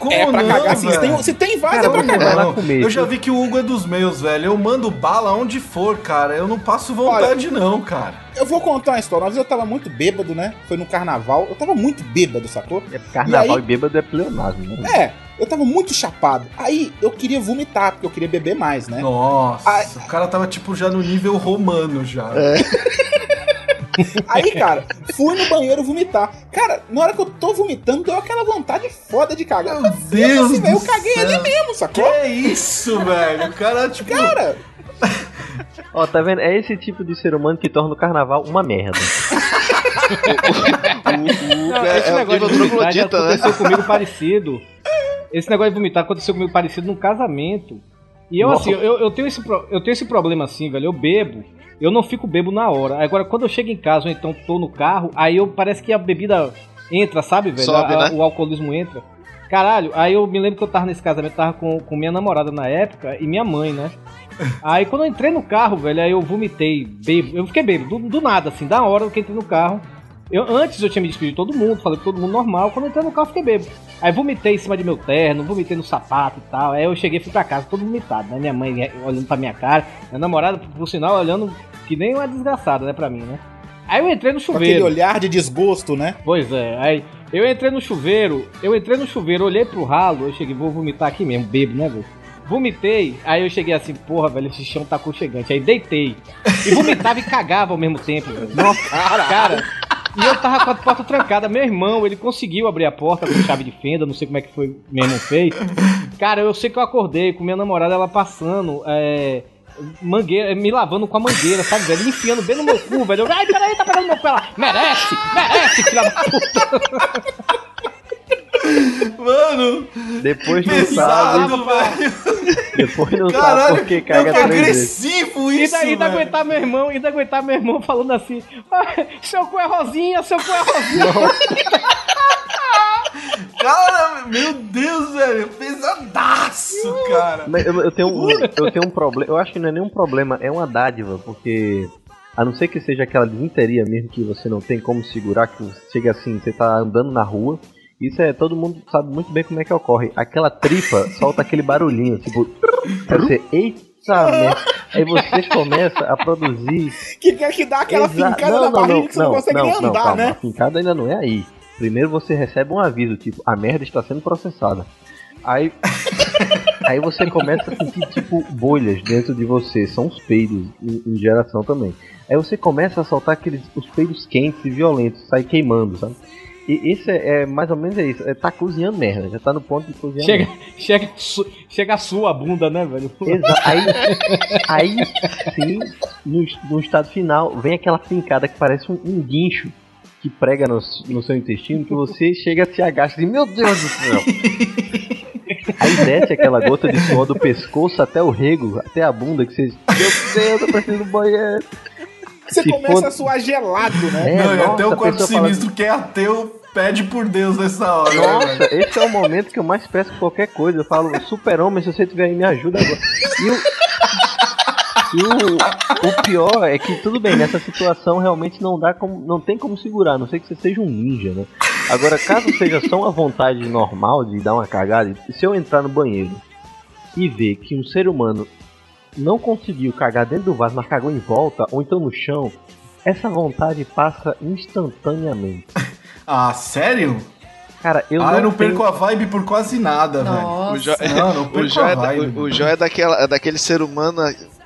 Como é pra não, cagar assim. Se velho? tem, se tem vaso, é pra cagar. Não. Eu já vi que o Hugo é dos meus, velho. Eu mando bala onde for, cara. Eu não passo vontade, não, cara. Eu vou contar uma história. Uma vez eu tava muito bêbado, né? Foi no carnaval. Eu tava muito bêbado, sacou? É carnaval E e, aí- bêbado é pleonasmo, né? É, eu tava muito chapado. Aí eu queria vomitar, porque eu queria beber mais, né? Nossa, Ai. o cara tava tipo já no nível romano já. [laughs] Aí, cara, fui no banheiro vomitar. Cara, na hora que eu tô vomitando, deu aquela vontade foda de cagar. Meu Deus Assim, do eu caguei céu. ali mesmo, sacou? Que isso, velho? O cara, tipo. Cara, Ó, tá vendo? É esse tipo de ser humano que torna o carnaval uma merda. [laughs] O Não, é, esse é negócio de vomitar né? aconteceu comigo parecido. Esse negócio de vomitar aconteceu comigo parecido num casamento. E eu, assim, eu, eu, tenho esse, pro- eu tenho esse problema assim, velho. Eu bebo, eu não fico bebo na hora. Agora, quando eu chego em casa ou então tô no carro, aí eu parece que a bebida entra, sabe, velho? Sobe, A- né? O alcoolismo entra. Caralho, aí eu me lembro que eu tava nesse casamento, tava com, com minha namorada na época e minha mãe, né? [laughs] Aí quando eu entrei no carro, velho, aí eu vomitei, bebo. Eu fiquei bebo, do, do nada, assim, da hora que entrei no carro. Eu, antes eu tinha me despedido de todo mundo, falei com todo mundo normal. Quando eu entrei no carro, fiquei bebo. Aí vomitei em cima de meu terno, vomitei no sapato e tal. Aí eu cheguei fui pra casa, todo vomitado, né? Minha mãe olhando pra minha cara, minha namorada, por sinal, olhando que nem uma desgraçada, né, pra mim, né? Aí eu entrei no Com aquele chuveiro. olhar de desgosto, né? Pois é, aí eu entrei no chuveiro, eu entrei no chuveiro, olhei pro ralo, eu cheguei, vou vomitar aqui mesmo, bebo, né, velho? Vomitei, aí eu cheguei assim, porra, velho, esse chão tá aconchegante. Aí deitei. E vomitava e cagava ao mesmo tempo, velho. Nossa, cara. E eu tava com a porta trancada. Meu irmão, ele conseguiu abrir a porta com chave de fenda, não sei como é que foi, irmão fez. Cara, eu sei que eu acordei com minha namorada, ela passando, é. Mangueira, me lavando com a mangueira, sabe, velho? Enfiando bem no meu cu, velho. Ai, peraí, tá pegando meu cu. Ela, merece, merece, filha da puta. Mano, Depois não sabe, pesado, velho. depois não sabe Caralho, por que é caga que três vezes. agressivo E isso, daí ainda velho. aguentar meu irmão, ainda aguentar meu irmão falando assim: "Ah, seu cu é rosinha, seu cu é rosinha. [laughs] Cara, meu Deus, velho, pesadaço, cara. Mas eu, eu tenho um, eu tenho um problema. Eu acho que não é nenhum problema, é uma dádiva, porque a não ser que seja aquela desinteria mesmo que você não tem como segurar, que chega assim, você tá andando na rua. Isso é, todo mundo sabe muito bem como é que ocorre. Aquela tripa solta aquele barulhinho, tipo. Aí você, eita merda. Aí você começa a produzir. Que quer que dá aquela Exa- fincada na barriga que você não, consegue nem não, andar, calma, A né? fincada ainda não é aí. Primeiro você recebe um aviso, tipo, a merda está sendo processada. Aí, [laughs] aí você começa a sentir, tipo, bolhas dentro de você. São os peidos, em, em geração também. Aí você começa a soltar aqueles os peidos quentes e violentos, sai queimando, sabe? E isso é, é mais ou menos é isso. É, tá cozinhando merda, já tá no ponto de cozinhar Chega, merda. [laughs] chega, su- chega a sua bunda, né, velho? Exa aí, [laughs] aí sim, no, no estado final, vem aquela fincada que parece um, um guincho que prega no, no seu intestino, que você chega a se agacha e diz, meu Deus do céu. [laughs] Aí desce aquela gota de suor do pescoço até o rego, até a bunda, que você. Meu Deus, eu preciso do banheiro. Você Se começa for- a suar gelado, né? É, Não, e nossa, até o quarto pessoa fala- sinistro que é ateu pede por Deus nessa hora. né? Nossa, esse é o momento que eu mais peço qualquer coisa. Eu falo, super-homem, se você tiver aí, me ajuda agora. E o, e o, o pior é que, tudo bem, nessa situação realmente não dá como, não tem como segurar, a não sei que você seja um ninja, né? Agora, caso seja só uma vontade normal de dar uma cagada, se eu entrar no banheiro e ver que um ser humano não conseguiu cagar dentro do vaso, mas cagou em volta, ou então no chão, essa vontade passa instantaneamente. [laughs] Ah, sério? Cara, eu ah, não eu não tenho- perco a vibe por quase nada, velho. Nossa. O Jó, Não, não o Jó é, da- vibe. o- o Jó é, daquela, é daquele ser humano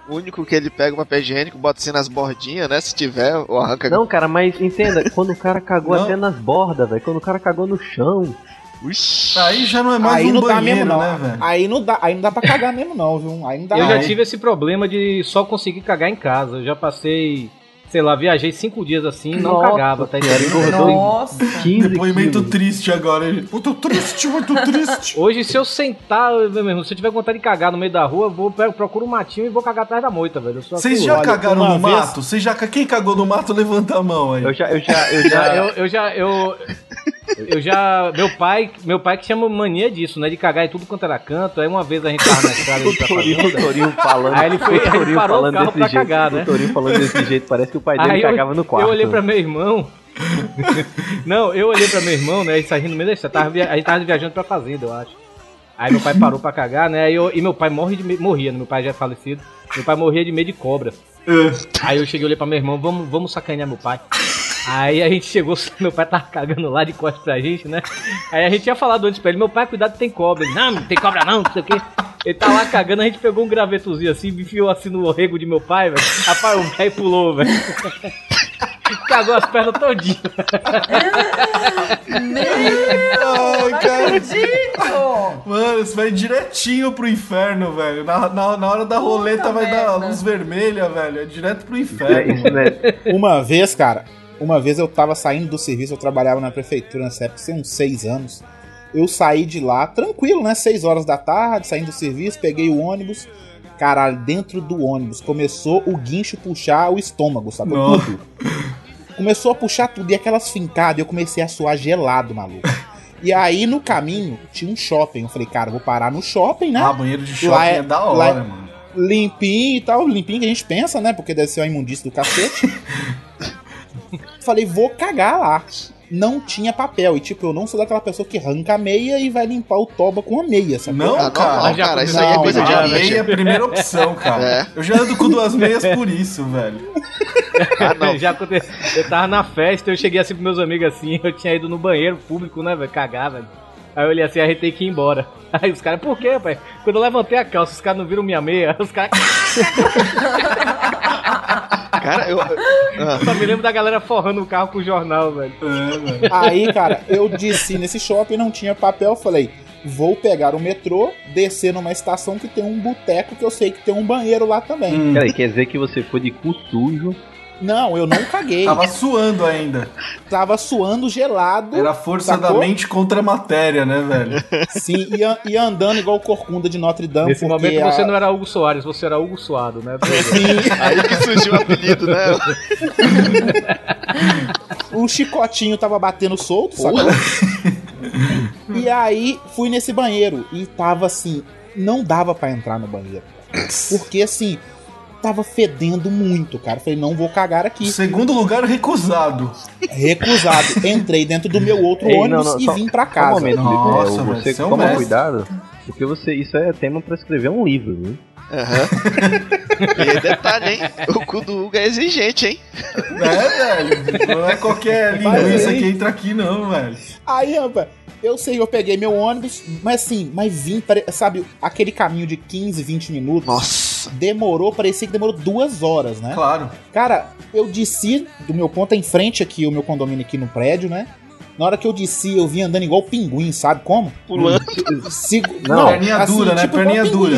único que ele pega o papel higiênico, bota assim nas bordinhas, né? Se tiver, ou arranca. Não, cara, mas entenda, quando o cara cagou até nas bordas, velho, quando o cara cagou no chão. Ixi. Aí já não é mais aí um não dá banheiro, mesmo, não. né, velho? aí, não dá, aí não dá pra cagar mesmo, não, viu? Aí não dá. Eu já Ai. tive esse problema de só conseguir cagar em casa. Eu já passei, sei lá, viajei cinco dias assim e não Nossa cagava, tá entendendo? Nossa. 15 Depoimento quilos. triste agora. Eu tô triste, muito triste. [laughs] Hoje, se eu sentar, meu irmão, se eu tiver vontade de cagar no meio da rua, eu vou pego, procuro um matinho e vou cagar atrás da moita, velho. Vocês assim, já olha, cagaram no vez- mato? Vocês já... Quem cagou no mato, levanta a mão aí. Eu já, eu já, eu já. [laughs] eu, eu já, eu, eu já, meu pai, meu pai que chama mania disso, né, de cagar em tudo quanto era canto. Aí uma vez a gente tava na estrada de O Torinho, o. Torinho falando. Aí ele foi- o Torinho ele parou o falando carro desse pra jeito. cagar, né? O Torinho falando desse jeito, parece que o pai dele Aí eu, cagava no quarto. eu olhei pra meu irmão. [laughs] Não, eu olhei pra meu irmão, né? Ele saindo no meio da estrada. A gente tava viajando pra fazenda, eu acho. Aí meu pai parou pra cagar, né? Aí eu- e meu pai morre de me- morria, né? Meu pai já é falecido. Meu pai morria de medo de cobra. Aí eu cheguei e olhei pra meu irmão, vamos, vamos sacanear meu pai. Aí a gente chegou, [laughs] meu pai tava cagando lá de costas pra gente, né? Aí a gente tinha falado antes pra ele, meu pai, cuidado, tem cobra. Ele, não, não tem cobra não, não sei o quê. Ele tá lá cagando, a gente pegou um gravetozinho assim, enfiou assim no rego de meu pai, velho. Rapaz, o velho pulou, velho. [laughs] Cagou as pernas todinhas. Meu, não Ai, cara. acredito. Mano, você vai direitinho pro inferno, velho. Na, na, na hora da roleta vai dar merda. luz vermelha, velho. É direto pro É, inferno. isso não é- Uma vez, cara, uma vez eu tava saindo do serviço, eu trabalhava na prefeitura nessa época, tinha uns seis anos. Eu saí de lá, tranquilo, né? Seis horas da tarde, saindo do serviço, peguei o ônibus. Caralho, dentro do ônibus começou o guincho puxar o estômago, sabe? Nossa. Tudo. Começou a puxar tudo e aquelas fincadas, eu comecei a suar gelado, maluco. E aí no caminho tinha um shopping. Eu falei, cara, vou parar no shopping, né? Ah, banheiro de shopping é, é- da lá hora, é- mano. limpinho e tal, limpinho que a gente pensa, né? Porque deve ser uma imundícia do cacete. [laughs] Falei, vou cagar lá. Não tinha papel. E tipo, eu não sou daquela pessoa que arranca a meia e vai limpar o toba com a meia, sabe? Não, Ah, cara. normal, cara. Isso aí é Não, coisa de não, A meia é a primeira opção, cara. É. Eu já ando com duas meias por isso, velho. [laughs] Ah, não. Já aconteceu. Eu tava na festa, eu cheguei assim pros meus amigos assim, eu tinha ido no banheiro público, né, velho? Cagar, velho. Aí eu olhei assim, a gente tem que ir embora. [laughs] Aí os caras, por quê, pai? Quando eu levantei a calça, os caras não viram minha meia, [laughs] os caras. Cara, eu. Ah, Só me lembro da galera forrando o carro com o jornal, velho. É, velho. Aí, cara, eu desci nesse shopping, não tinha papel, falei, vou pegar o metrô, descer numa estação que tem um boteco que eu sei que tem um banheiro lá também. Hum, Peraí, quer dizer que você foi de cu sujo. Não, eu não caguei. tava suando ainda. Tava suando gelado. Era a força Sacou? da mente contra a matéria, né, velho? Sim, e, e andando igual corcunda de Notre Dame. Nesse momento a- você não era Hugo Soares, você era Hugo Suado, né? [laughs] Sim, aí que surgiu o apelido, né? [laughs] o chicotinho tava batendo solto, sacou? [laughs] e aí fui nesse banheiro e tava assim, não dava pra entrar no banheiro. Porque assim, tava fedendo muito, cara. Falei, não vou cagar aqui. Segundo lugar, recusado. Recusado. Entrei dentro do meu outro Ei, não, ônibus não, e só- vim pra Só um casa. momento, Nossa, é, você você é um toma mestre. cuidado, porque você, isso é tema pra escrever um livro, viu? Aham. [laughs] E detalhe, hein? O cu do Hugo é exigente, hein? É, velho. Não é qualquer linguiça que entra aqui, não, velho. Aí, rapaz, eu sei, eu peguei meu ônibus, mas assim, mas vim, sabe, aquele caminho de 15, 20 minutos. Nossa. Demorou, parecia que demorou duas horas, né? Claro. Cara, eu desci do meu ponto em frente aqui, o meu condomínio aqui no prédio, né? Na hora que eu desci, eu vim andando igual pinguim, sabe como? Pulando. Sigo... Não, perninha dura, né? igual Perninha dura.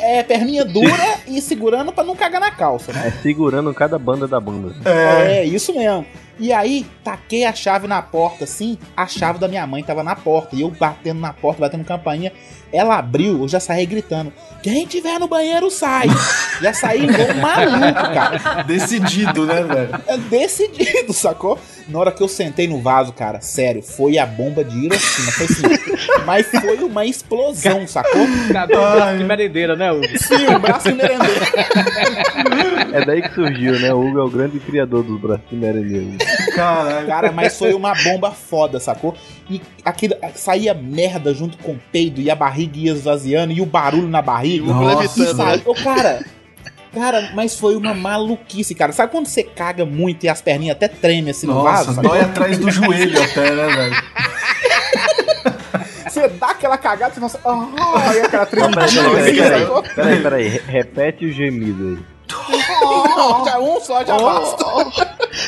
É, é, perninha dura e segurando pra não cagar na calça, né? É segurando cada banda da bunda. É. É, isso mesmo. E aí, taquei a chave na porta, assim, a chave da minha mãe tava na porta. E eu batendo na porta, batendo campainha. Ela abriu, eu já saí gritando: Quem tiver no banheiro, sai! [laughs] já saí igual um maluco, cara. Decidido, né, velho? É decidido, sacou? Na hora que eu sentei no vaso, cara, sério, foi a bomba de Hiroshima. Foi assim, mas foi uma explosão, sacou? Cadê o braço de merendeira, né, Hugo? Sim, o braço de merendeiro. É daí que surgiu, né? O Hugo é o grande criador dos braços de merendeiro. Caralho. Cara, mas foi uma bomba foda, sacou? E aquilo saía merda junto com o peido e a barriga ia esvaziando e o barulho na barriga. E Nossa, né? Sabe? Ô, cara, cara, mas foi uma maluquice, cara. Sabe quando você caga muito e as perninhas até tremem assim no vaso? Nossa, sacou? dói atrás do joelho até, né, velho? Você dá aquela cagada e você nossa, ah, e aquela tremidinha Peraí, peraí, peraí, peraí, peraí, re- repete o gemido aí. Não, já um só já basta.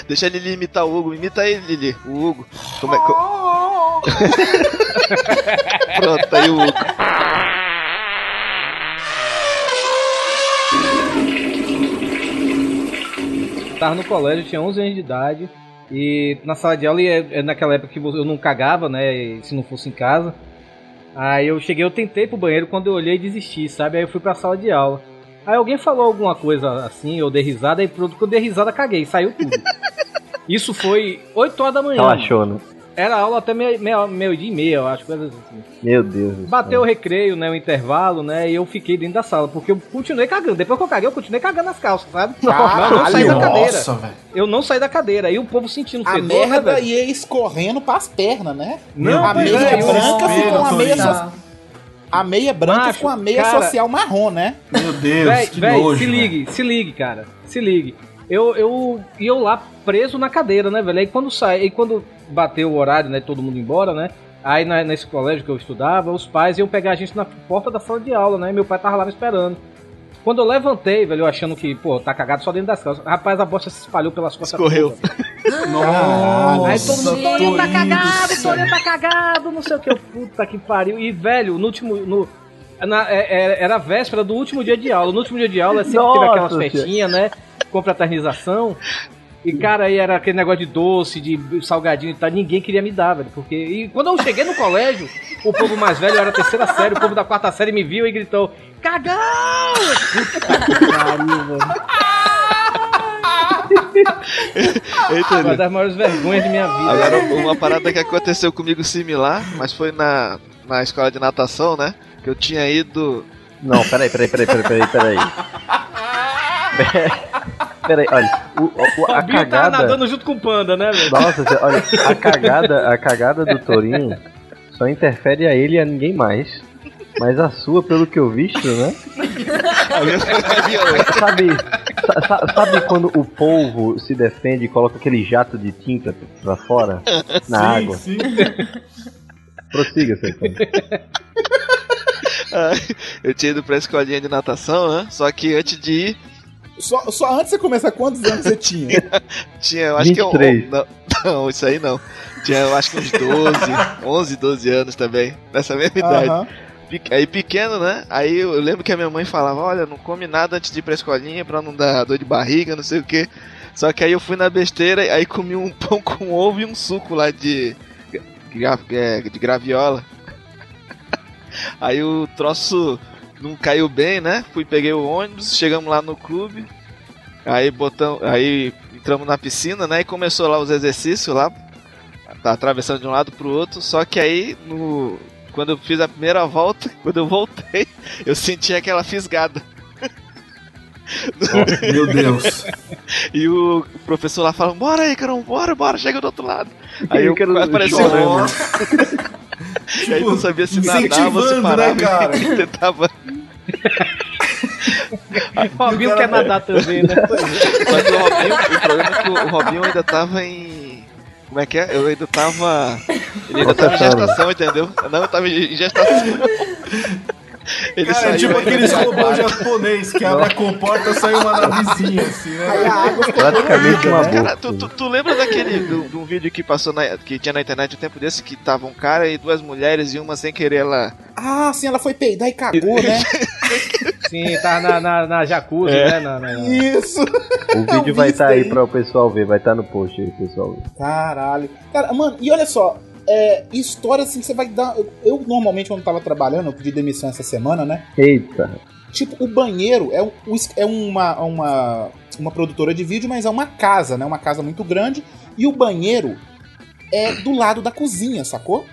Deixa ele imitar o Hugo. Imita ele, Lili. O Hugo. Como é que. [laughs] Pronto, aí o Hugo. Tava no colégio, tinha 11 anos de idade. E na sala de aula, e é, é naquela época que eu não cagava, né? Se não fosse em casa. Aí eu cheguei, eu tentei pro banheiro, quando eu olhei desisti, sabe? Aí eu fui pra sala de aula. Aí alguém falou alguma coisa assim, eu dei risada, e pronto, quando eu dei risada, caguei, saiu tudo. Isso foi 8 horas da manhã. Relaxou, né? Era aula até meio, meio, e meia, eu acho, coisas assim. Meu Deus. Bateu o recreio, né? O intervalo, né? E eu fiquei dentro da sala, porque eu continuei cagando. Depois que eu caguei, eu continuei cagando nas calças, sabe? eu não saí da cadeira. Nossa, velho. Eu não saí da cadeira. E o povo sentindo A fedor, né, merda velho? ia escorrendo pras pernas, né? Não, a meia é, eu- branca ficou uma meia. A meia branca Macho, ficou uma meia cara. social marrom, né? Meu Deus, Véi, que véi, nojo, se ligue, se ligue, cara. Se ligue. Eu, eu, e eu lá preso na cadeira, né, velho? Aí quando sai, aí quando bateu o horário, né, todo mundo embora, né? Aí na- nesse colégio que eu estudava, os pais iam pegar a gente na porta da sala de aula, né? Meu pai tava lá me esperando. Quando eu levantei, velho, eu achando que, pô, tá cagado só dentro das calças. Rapaz, a bosta se espalhou pelas costas. Escorreu. todas. [laughs] Nossa, Aí todo mundo, Torinho tá cagado. Torinho tá cagado, não sei o que. Puta que pariu. E, velho, no último. No, na- é- é- era a véspera do último dia de aula. No último dia de aula sempre teve Nossa, aquelas senhora. festinhas, né? Com fraternização. E, cara, aí era aquele negócio de doce, de salgadinho e tal. Ninguém queria me dar, velho. Porque. E quando eu cheguei no colégio, o povo mais velho era a terceira série, o povo da quarta série me viu e gritou: Cagão! Puta que pariu. Eita, Uma das maiores vergonhas de minha vida. Agora, uma parada que aconteceu comigo similar, mas foi na, na escola de natação, né? Que eu tinha ido. Não, peraí, peraí, peraí, peraí, peraí, peraí. [laughs] Peraí, olha, o, o- a tá cagada. nadando junto com o panda, né, velho? Nossa, olha, a cagada, a cagada do Torinho só interfere a ele e a ninguém mais. Mas a sua, pelo que eu visto, né? Sabe, sa- sa- sabe quando o polvo se defende e coloca aquele jato de tinta pra fora na sim, água? sim. Prossiga, Sertão. eu tinha ido pra escolinha de natação, né? Só que antes de ir, Só, só antes de você começar, quantos anos você tinha? [laughs] tinha, eu acho que eu. 23. Não, não, isso aí não. Tinha, eu acho que uns 12, 11, 12 anos também, nessa mesma idade. Pe- Aí pequeno, né? Aí eu lembro que a minha mãe falava: Olha, não come nada antes de ir pra escolinha pra não dar dor de barriga, não sei o que. Só que aí eu fui na besteira, aí comi um pão [laughs] com ovo e um suco lá de, é, de graviola. [laughs] Aí o troço não caiu bem, né? Fui, peguei o ônibus, chegamos lá no clube. Aí botamos, aí entramos na piscina, né? E começou lá os exercícios lá, tá atravessando de um lado pro outro. Só que aí no quando eu fiz a primeira volta, [laughs] quando eu voltei, [laughs] eu senti aquela fisgada. [laughs] Meu Deus. E o professor lá falando, bora aí, caramba, bora, bora, chega do outro lado. Aí eu Quero apareceu chorar. E aí não sabia se nadava, se incentivando, parava né, cara? e [laughs] tentava. [laughs] O cara- quer nadar também, né? Só que o Robinho, o problema é que o Robinho ainda tava em. Como é que é? Eu ainda tava. Ele ainda tava em gestação, entendeu? Não, eu tava em gestação. [laughs] [laughs] Ele Cara, é tipo aqueles robôs japonês que abre a comporta e sai uma navezinha, assim, Aí né? Praticamente uma Cara, boca. tu, tu, tu lembra daquele do, de um vídeo que passou na, que tinha na internet um tempo desse que tava um cara e duas mulheres e uma sem querer ela. Ah, sim, ela foi peidar e cagou, né? [laughs] Sim, tá na, na, na jacuzzi, É. né? Na, na- na- Isso. O vídeo vi vai isso estar aí daí. para o pessoal ver, vai estar no post aí, pessoal. Caralho. Cara, mano, e olha só, é, história assim, você vai dar. Eu, eu normalmente, quando tava trabalhando, eu pedi demissão essa semana, né? Eita, Tipo, o banheiro é, um- é uma, uma, uma produtora de vídeo, mas é uma casa, né? Uma casa muito grande. E o banheiro é do lado da cozinha, sacou?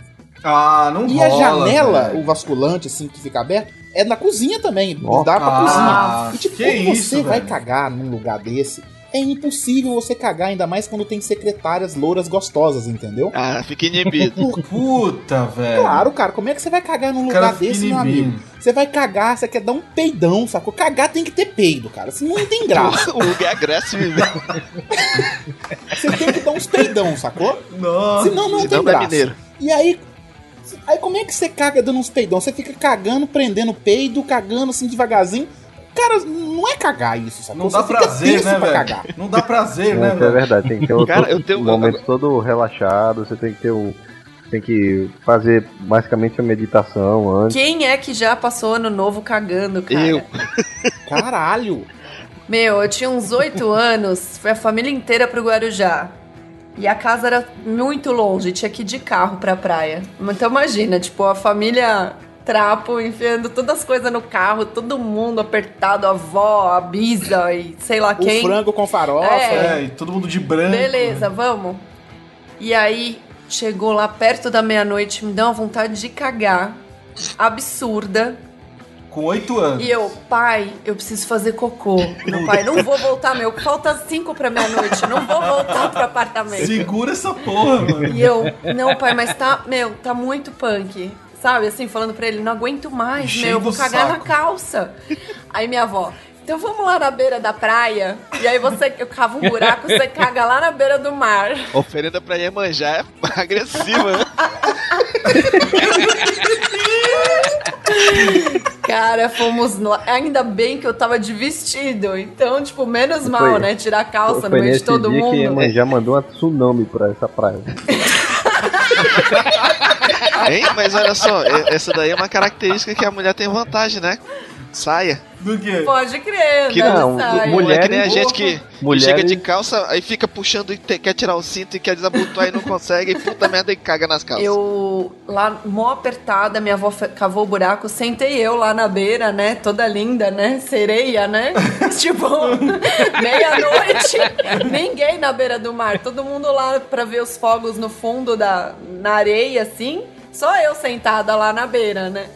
Ah, não E rola, a janela, o vasculante, assim, que fica aberto, é na cozinha também. Ó. Dá pra Ah, cozinha. E tipo, isso, você vai cagar num lugar desse, é impossível você cagar, ainda mais quando tem secretárias louras gostosas, entendeu? Ah, fica inibido. Puta, velho. Claro, cara, como é que você vai cagar num lugar desse, meu inibindo. amigo? Você vai cagar, você quer dar um peidão, sacou? Cagar tem que ter peido, cara, senão não tem graça. [laughs] o lugar é agressivo. Você tem que dar uns peidão, sacou? Nossa. Senão não Senão tem não é graça. mineiro. E aí, aí como é que você caga dando uns peidão? Você fica cagando, prendendo peido, cagando assim devagarzinho. Cara, não é cagar isso, sacou? Não dá Você fica prazer, né, pra velho? cagar. Não dá prazer, né, é verdade, tem que ter um, Cara, eu tenho- um momento todo relaxado, você tem que ter um. Tem que fazer basicamente a meditação antes. Quem é que já passou ano novo cagando, cara? Eu. [laughs] Caralho! Meu, eu tinha uns oito anos, foi a família inteira pro Guarujá. E a casa era muito longe, tinha que ir de carro pra praia. Então imagina, tipo, a família trapo enfiando todas as coisas no carro, todo mundo apertado, a avó, a bisa e sei lá O quem. frango com farofa. É. É, e todo mundo de branco. Beleza, vamos. E aí, chegou lá perto da meia-noite, me deu uma vontade de cagar. Absurda. Com oito anos. E eu, pai, eu preciso fazer cocô. Meu pai, não vou voltar, meu. Falta cinco pra meia-noite. Não vou voltar pro apartamento. Segura essa porra, mano. E eu, não, pai, mas tá, meu, tá muito punk. Sabe, assim, falando pra ele, não aguento mais, Enchendo meu, eu vou cagar saco. na calça. [laughs] Aí minha avó, então vamos lá na beira da praia. E aí você, eu cavo um buraco, você caga lá na beira do mar. [laughs] Oferenda pra Iemanjá é [laughs] agressiva, né? Cara, fomos lá. Ainda bem que eu tava de vestido. Então, tipo, menos mal, Foi- né? Tirar a calça no Foi meio de todo dia que a mundo. mãe já mandou uma tsunami pra essa praia. Hein? Mas olha só, essa daí é uma característica que a mulher tem vantagem, né? Saia. Do quê? Pode crer, Que né? não, Saia. mulher- Não é que nem a gente que, Mulheres- chega de calça, aí fica puxando e te- quer tirar o cinto e quer desabotoar e não consegue, e puta merda e caga nas calças. Eu, lá, mó apertada, minha avó cavou o buraco, sentei eu lá na beira, né? Toda linda, né? Sereia, né? [laughs] tipo, meia-noite, ninguém na beira do mar. Todo mundo lá pra ver os fogos no fundo da na areia, assim. Só eu sentada lá na beira, né?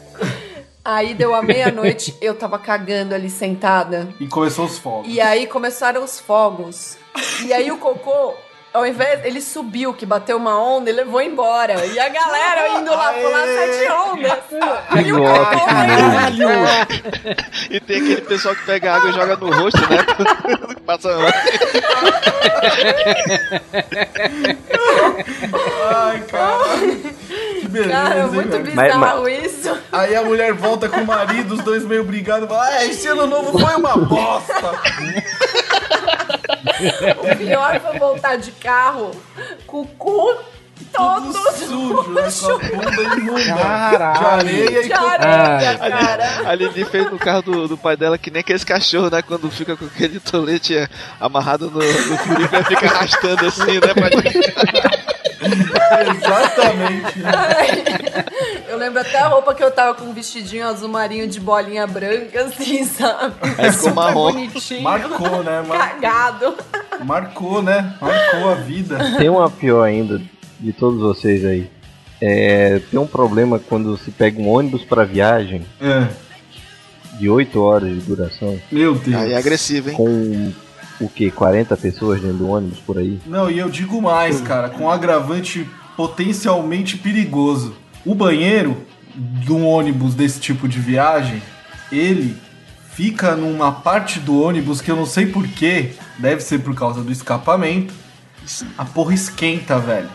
Aí deu a meia-noite, [laughs] eu tava cagando ali sentada. E começou os fogos. E aí começaram os fogos. E aí o cocô, ao invés, ele subiu, que bateu uma onda e levou embora. E a galera indo lá pular sete ondas. E o cocô que E tem aquele pessoal que pega água e joga no rosto, né? [laughs] Passa Ai, cara. [laughs] Beleza, Cara, hein, muito velho? bizarro isso. Aí a mulher volta com o marido, os dois meio brigados, fala, ah, esse ano novo foi uma bosta. O pior foi voltar de carro com o cu todo sujo, né? Com a bunda imunda. Caralho. De areia e de areia, cara. A Lili fez no carro do, do pai dela que nem aqueles cachorros, né? Quando fica com aquele tolete é, amarrado no, no furico e fica arrastando assim, né? Pra... [laughs] Exatamente. [laughs] Eu lembro até a roupa que eu tava com um vestidinho azul marinho de bolinha branca, assim, sabe? Aí ficou Super marrom. bonitinho. Marcou, né? Mar- Cagado. marcou, né? Marcou a vida. Tem uma pior ainda de todos vocês aí. É, tem um problema quando se pega um ônibus pra viagem É. de 8 horas de duração Meu Deus. Aí é agressivo, hein? com o que 40 pessoas dentro do ônibus por aí. Não, e eu digo mais, cara, com um agravante potencialmente perigoso. O banheiro de um ônibus desse tipo de viagem, ele fica numa parte do ônibus que eu não sei porquê, deve ser por causa do escapamento. A porra esquenta, velho.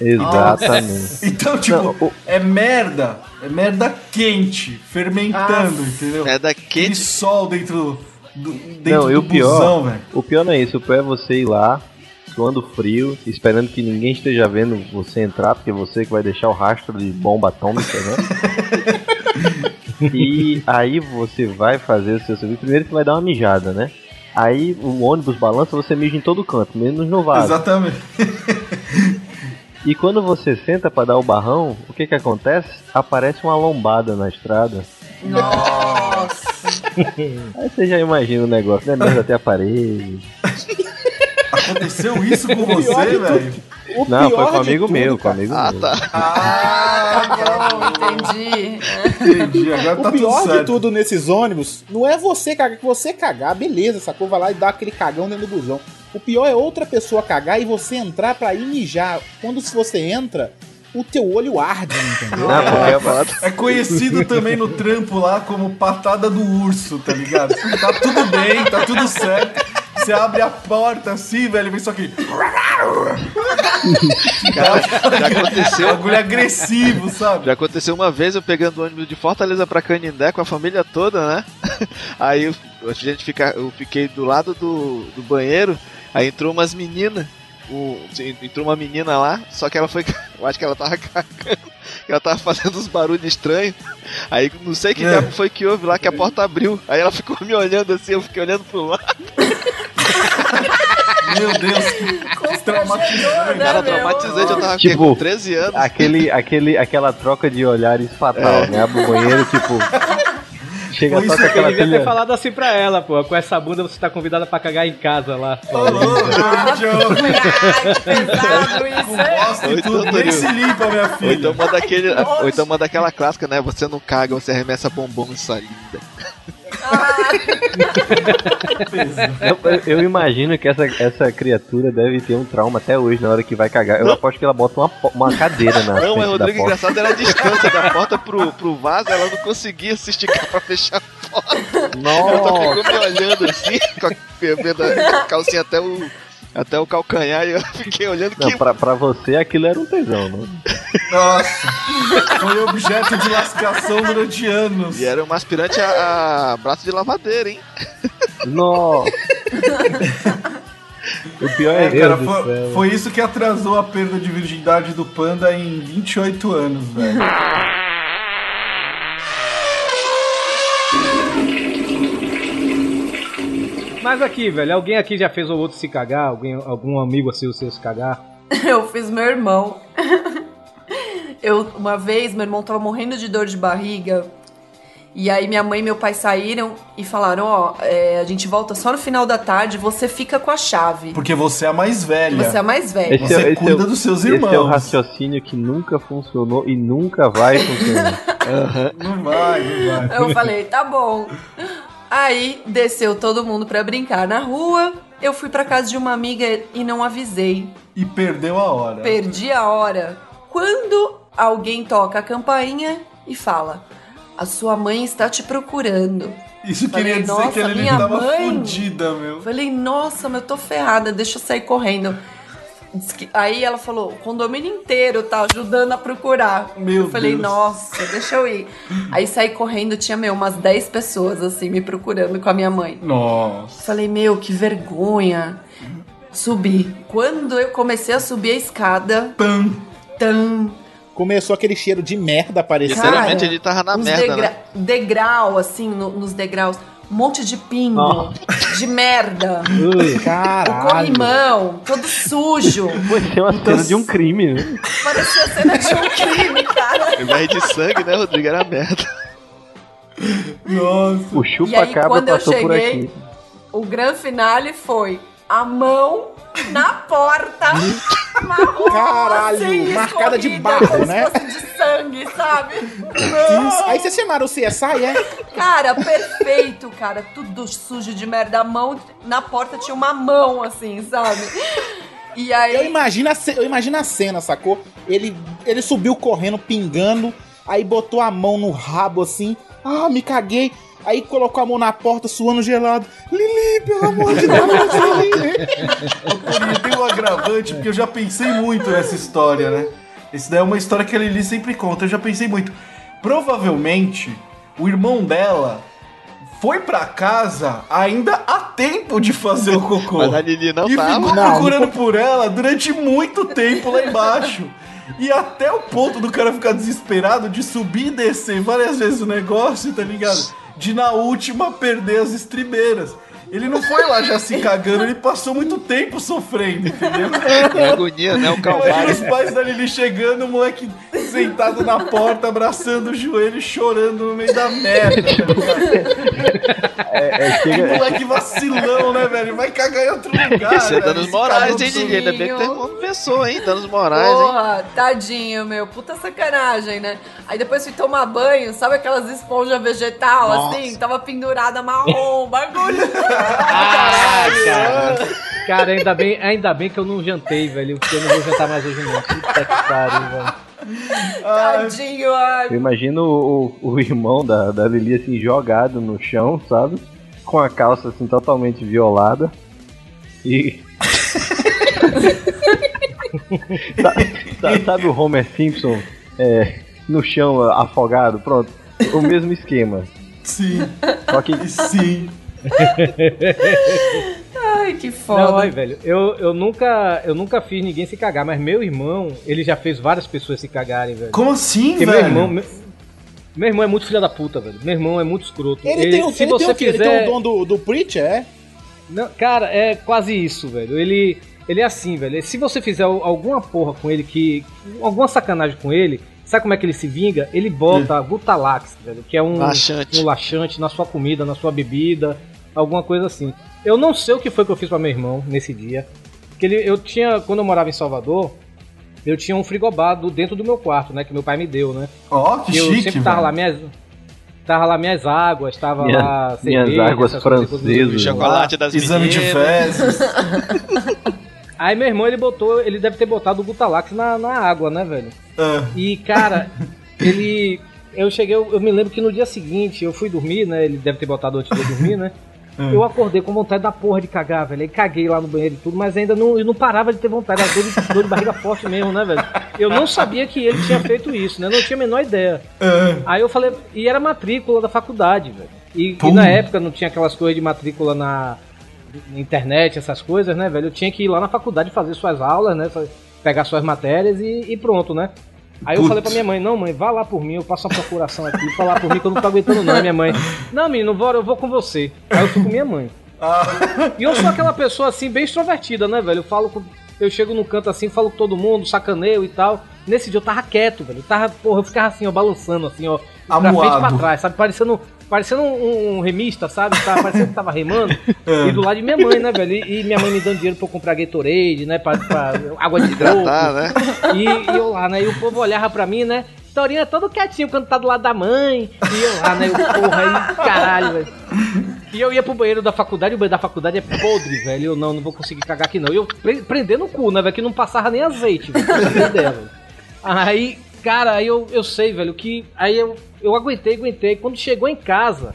Exatamente. [laughs] Então, tipo, Não, o- é merda. É merda quente, fermentando, entendeu? É da Aquele quente. sol dentro do, dentro Não, e do o pior, busão, velho. o pior não é isso, o pior é você ir lá, suando frio, esperando que ninguém esteja vendo você entrar, porque você que vai deixar o rastro de bomba atômica, né? [laughs] e aí você vai fazer o seu serviço, primeiro que vai dar uma mijada, né? Aí o ônibus balança, você mija em todo canto, menos no vaso. Exatamente. E quando você senta pra dar o barrão, o que que acontece? Aparece uma lombada na estrada. Nossa. [laughs] Aí você já imagina o negócio, né? Mesmo até a parede. Aconteceu isso com pior você, velho? O Não, foi pior com um amigo tudo, meu, com um amigo Ah, meu. tá. Ah, Bom, entendi. entendi. Agora tá o pior tudo de certo. tudo nesses ônibus não é você cagar, que você cagar, beleza, sacou? Vai lá e dá aquele cagão dentro do busão. O pior é outra pessoa cagar e você entrar pra ir mijar. Quando se você entra, o teu olho arde, entendeu? Não, porque É conhecido também no trampo lá como patada do urso, tá ligado? Tá tudo bem, tá tudo certo. Você abre a porta assim, velho, vem só aqui. Cara, já aconteceu. Bagulho agressivo, sabe? Já aconteceu uma vez eu pegando o ônibus de Fortaleza pra Canindé com a família toda, né? Aí eu- a gente fica, eu fiquei do lado do, do banheiro, aí entrou umas meninas. O- entrou uma menina lá, só que ela foi. [laughs] Eu acho que ela tava cagando. que [laughs] Ela tava fazendo uns barulhos estranhos. Aí não sei que É. diabo foi que houve lá que a porta abriu. Aí ela ficou me olhando assim, eu fiquei olhando pro lado. [laughs] Meu Deus, que traumatizante. né, Cara, meu? traumatizante, eu tava Tipo, com 13 anos. aquele, aquele, aquela troca de olhares fatal, né? Abre o banheiro, tipo. Chega Foi só isso com que aquela Eu devia ter falado assim pra ela, pô. Com essa bunda você tá convidada pra cagar em casa lá. Ô, louco, que pesado isso, bosta e então, tudo. Nem se limpa, minha Ou filha. então manda aquele. Ou então manda aquela clássica, né? Você não caga, você arremessa bombom em sua linda. Eu, eu imagino que essa, essa criatura deve ter um trauma até hoje na hora que vai cagar. Eu aposto que ela bota uma, uma cadeira na Não, mas da Rodrigo, engraçado era a distância da porta pro, pro vaso, ela não conseguia se esticar pra fechar a porta. Ela só Nossa! ficou me olhando assim, com a, calcinha até o, até o calcanhar, e eu fiquei olhando Não, que. pra, pra você aquilo era um tesão, não? Nossa, [laughs] foi objeto de lascação durante anos. E era um aspirante a, a braço de lavadeira, hein? Nossa. o pior é, É, cara, foi, foi isso que atrasou a perda de virgindade do panda em 28 anos, velho. Mas aqui, velho, alguém aqui já fez o outro se cagar? Alguém, algum amigo seu, seu se cagar? [laughs] Eu fiz meu irmão. Eu, uma vez, meu irmão tava morrendo de dor de barriga. E aí minha mãe e meu pai saíram e falaram, ó, é, a gente volta só no final da tarde, você fica com a chave. Porque você é a mais velha. Você é a mais velha. Esse Você é- cuida é o- dos seus Esse é o irmãos. raciocínio que nunca funcionou e nunca vai funcionar. [laughs] Não vai, não vai. Eu falei, tá bom. Aí desceu todo mundo pra brincar na rua. Eu fui pra casa de uma amiga e não avisei. E perdeu a hora. Perdi a hora. Quando alguém toca a campainha e fala: A sua mãe está te procurando. Isso Falei, queria dizer que ele minha tava mãe. fodida, meu. Falei, nossa, mas eu tô ferrada, deixa eu sair correndo. Que- Aí ela falou, o condomínio inteiro tá ajudando a procurar. Meu eu falei, Deus. nossa, deixa eu ir. Aí saí correndo, tinha, meu, umas 10 pessoas, assim, me procurando com a minha mãe. Nossa. Falei, meu, que vergonha. Subi. Quando eu comecei a subir a escada, Pam. tan, Começou aquele cheiro de merda aparecendo. Cara, Literalmente ele tava na merda, degra- né? degrau, assim, no- nos degraus. Um monte de pingo, Oh. de merda. Ui, O Caralho. corrimão, todo sujo. Ser uma cena de um crime, né? Parecia cena de um crime, cara. Ao invés de sangue, né, Rodrigo? Era merda. Nossa. O chupa-cabra quando eu passou por cheguei, aqui. o grande finale foi a mão na porta, [laughs] marrom, Caralho, assim, marcada de barro, né? de sangue, sabe? Isso. Aí vocês chamaram o CSI, é? [laughs] Cara, perfeito, cara. Tudo sujo de merda. A mão, na porta tinha uma mão, assim, sabe? E Eu aí, imagino, a, eu imagino a cena, sacou? Ele, ele subiu correndo, pingando, aí botou a mão no rabo assim. Ah, me caguei. Aí colocou a mão na porta, suando gelado. Lili, pelo amor de Deus, Lili. Tem um agravante, porque eu já pensei muito nessa história, né? Esse daí é uma história que a Lili sempre conta, eu já pensei muito. Provavelmente, o irmão dela foi pra casa ainda há tempo de fazer o cocô. Mas a Lili não e tava. ficou Não, procurando por ela durante muito tempo lá embaixo. E até o ponto do cara ficar desesperado de subir e descer várias vezes o negócio, tá ligado? De na última perder as estribeiras. Ele não foi lá já se [laughs] cagando, ele passou muito tempo sofrendo, entendeu? É agonia, né? O calvário. os pais da Lili chegando, o moleque sentado na porta, abraçando o joelho e chorando no meio da merda. tá? [laughs] É, é, chega, moleque vacilão, né, velho? Vai cagar em outro lugar. Isso é danos morais, hein, Lili? Ainda bem que tem uma pessoa, hein? Danos morais, hein? porra, tadinho, meu. Puta sacanagem, né? Aí depois fui tomar banho, sabe aquelas esponjas vegetal, Nossa. assim? Tava pendurada marrom, [laughs] bagulho. Ah, cara. Cara, ainda bem, ainda bem que eu não jantei, velho. Porque eu não vou jantar mais hoje não. Puta que pariu, velho. Tadinho, ai. eu imagino o, o irmão da, da Lili assim, jogado no chão, sabe? Com a calça assim totalmente violada. E. [laughs] Sa- sa- sabe o Homer Simpson é, no chão afogado? Pronto. O mesmo esquema. Sim, Só que sim. Ai, que Não, foda. olha, velho, eu, eu, nunca, eu nunca fiz ninguém se cagar, mas meu irmão, ele já fez várias pessoas se cagarem, velho. Como assim, Porque velho? meu irmão. Meu, meu irmão é muito filho da puta, velho. Meu irmão é muito escroto. Ele, tem, o, se ele, você tem o quê? Ele tem fizer. o dom do, do Preacher, é? Não, cara, é quase isso, velho. Ele, ele é assim, velho. Se você fizer al- alguma porra com ele, que alguma sacanagem com ele, sabe como é que ele se vinga? Ele bota Gutalax, velho, que é um Laxante. um laxante na sua comida, na sua bebida, alguma coisa assim. Eu não sei o que foi que eu fiz pra meu irmão nesse dia. Que ele, eu tinha, quando eu morava em Salvador, eu tinha um frigobar dentro do meu quarto, né, que meu pai me deu, né? Ó, que E eu chique, sempre tava lá minhas tava lá minhas águas, tava Minha- lá minhas cerveja, águas essas coisas, francesas. chocolate das Exame de meninas. fezes. [laughs] Aí meu irmão, ele botou, ele deve ter botado o Gutalax na, na água, né, velho? Ah, E, cara, ele... Eu cheguei, eu, eu me lembro que no dia seguinte eu fui dormir, né? Ele deve ter botado antes de eu dormir, né? [laughs] Eu acordei com vontade da porra de cagar, velho. Aí caguei lá no banheiro e tudo, mas ainda não, eu não parava de ter vontade. Era dor de, dor de barriga forte mesmo, né, velho? eu não sabia que ele tinha feito isso, né? Eu não tinha a menor ideia. É. Aí eu falei, e era matrícula da faculdade, velho. E, e na época não tinha aquelas coisas de matrícula na, na internet, essas coisas, né, velho? Eu tinha que ir lá na faculdade fazer suas aulas, né? Pegar suas matérias e, e pronto, né? Aí eu Putz. falei pra minha mãe, não, mãe, vá lá por mim, eu passo uma procuração aqui, falar por mim que eu não tô aguentando não, minha mãe. [laughs] Não, menino, bora, eu vou com você. Aí eu fui com minha mãe. Ah, E eu sou aquela pessoa assim, bem extrovertida, né, velho? Eu falo com. Eu chego no canto assim, falo com todo mundo, sacaneio e tal. Nesse dia eu tava quieto, velho. Eu tava, porra, eu ficava assim, ó, balançando, assim, ó. Pra frente e pra Amuado. trás, sabe? Parecendo, parecendo um, um remista, sabe? Tava, parecendo que tava remando. [laughs] É. E do lado de minha mãe, né, velho? E, e minha mãe me dando dinheiro pra eu comprar Gatorade, né? Pra, pra água de [laughs] coco. Hidratar, né? E, e eu lá, né? E o povo olhava pra mim, né? Torinho é todo quietinho quando tá do lado da mãe. E eu lá, né? Eu, porra, aí, caralho, velho. E eu ia pro banheiro da faculdade, e o banheiro da faculdade é podre, velho. Eu não, não vou conseguir cagar aqui não. E eu pre prendendo o cu, né, velho? Que não passava nem azeite, velho. Aí, cara, aí eu, eu sei, velho, que. Aí eu, eu aguentei, aguentei. Quando chegou em casa.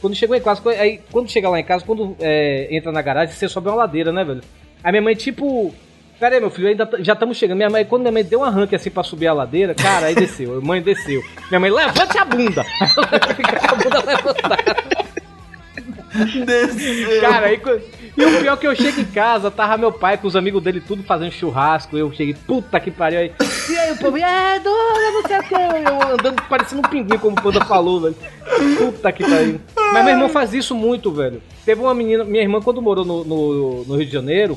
Quando chegou em casa, aí quando chega lá em casa, quando é, entra na garagem, você sobe uma ladeira, né, velho? Aí minha mãe, tipo. Pera aí, meu filho, ainda já estamos chegando. Minha mãe, quando minha mãe deu um arranque assim pra subir a ladeira, cara, aí desceu. [laughs] Mãe desceu. Minha mãe, levante a bunda! [laughs] Fica com a bunda levantada. desceu. Cara, aí. co- E o pior é que eu chego em casa, tava meu pai com os amigos dele tudo fazendo churrasco. Eu cheguei, puta que pariu aí. E aí o povo, é, dona, não sei o que. Eu andando parecendo um pinguim, como o Panda falou, velho. Puta que pariu. Mas meu irmão faz isso muito, velho. Teve uma menina, minha irmã, quando morou no, no, no Rio de Janeiro,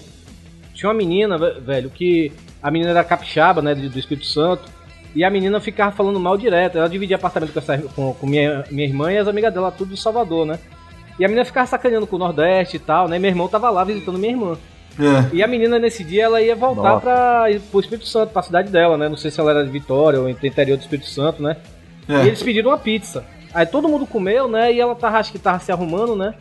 tinha uma menina, ve- velho, que a menina era capixaba, né, do Espírito Santo. E a menina ficava falando mal direto. Ela dividia apartamento com, essa, com, com minha, minha irmã e as amigas dela, tudo de Salvador, né? E a menina ficava sacaneando com o Nordeste e tal, né? Meu irmão tava lá visitando minha irmã. É. E a menina nesse dia ela ia voltar Nossa. para pro Espírito Santo, pra cidade dela, né? Não sei se ela era de Vitória ou do interior do Espírito Santo, né? É. E eles pediram uma pizza. Aí todo mundo comeu, né? E ela tava, acho que tava se arrumando, né?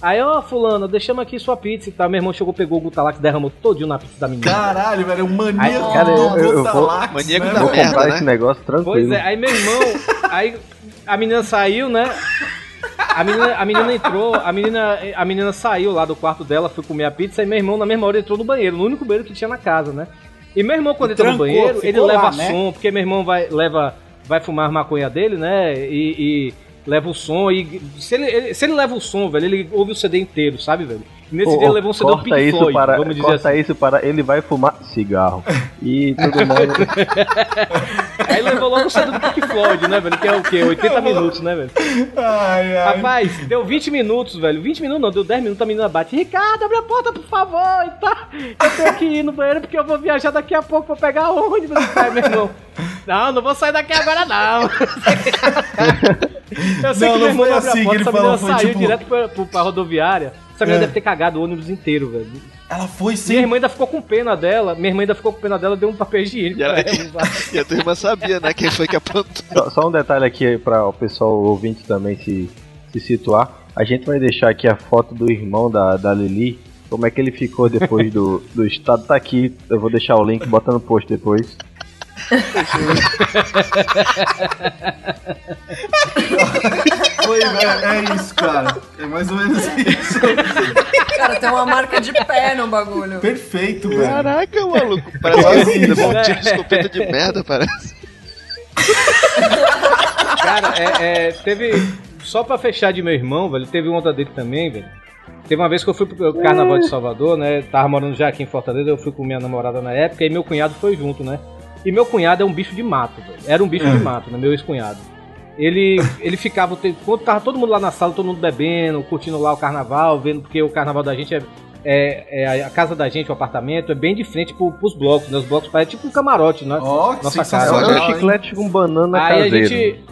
Aí, ó, fulano, deixamos aqui sua pizza e tal. Meu irmão chegou, pegou o Gutalax, derramou todinho na pizza da menina. Caralho, velho, é um maníaco Aí, cara, eu- do eu- eu vou- Gotalax, Maníaco né, da Vou merda, comprar né? esse negócio tranquilo. Pois é, aí meu irmão, aí a menina saiu, né? A menina, a menina entrou, a menina, a menina saiu lá do quarto dela, foi comer a pizza e meu irmão na mesma hora entrou no banheiro, no único banheiro que tinha na casa, né? E meu irmão quando entra no banheiro, ele lá, leva né? som, porque meu irmão vai leva vai fumar maconha dele, né? E, e leva o som e se ele, ele- se ele leva o som, velho, ele ouve o CD inteiro, sabe, velho? Nesse Ô, dia levou um CD do Pink isso Floyd, para, vamos dizer corta assim. isso para ele vai fumar cigarro. E tudo mais. [laughs] Aí levou logo o CD do Pink Floyd, né, velho? Que é o quê? 80 minutos, né, velho? Ai, ai. Rapaz, deu 20 minutos, velho. 20 minutos não, deu 10 minutos, a menina bate. Ricardo, abre a porta, por favor. E tá. Eu tenho que ir no banheiro porque eu vou viajar daqui a pouco pra pegar ônibus. Aí, meu irmão. Não, não vou sair daqui agora, não. [laughs] Eu sei Não, que não foi assim a que porta, ele essa falou, menina foi saiu tipo- direto pra, pra rodoviária. Essa menina É. deve ter cagado o ônibus inteiro, velho. Ela foi Minha sem. irmã ainda ficou com pena dela. Minha irmã ainda ficou com pena dela, deu um papel higiênico E, ela- pra ela. [laughs] e a tua irmã sabia, né? Quem foi que aprontou. Só, só um detalhe aqui para o pessoal ouvinte também se, se situar. A gente vai deixar aqui a foto do irmão da, da Lili. Como é que ele ficou depois do, do estado? Tá aqui, eu vou deixar o link, bota no post depois. Foi, é, é isso, cara. É mais ou menos isso. Cara, tem uma marca de pé no bagulho. Perfeito, velho. Caraca, maluco. Parece que ele levou um tiro de escopeta de merda, parece. Cara, é, é, teve. Só pra fechar de meu irmão, velho, teve uma outra dele também, velho. Teve uma vez que eu fui pro carnaval de Salvador, né? Tava morando já aqui em Fortaleza, eu fui com minha namorada na época e meu cunhado foi junto, né? E meu cunhado é um bicho de mato, velho. Era um bicho de mato, né? Meu ex-cunhado. Ele, ele ficava, o tempo- quando tava todo mundo lá na sala, todo mundo bebendo, curtindo lá o carnaval, vendo, porque o carnaval da gente é, é, é a casa da gente, o apartamento, é bem de frente pro, pros blocos, né? Os blocos parecem tipo um camarote, né? Ó, que Nossa, É cara, sensacional. um chiclete com banana Aí a caseiro. gente.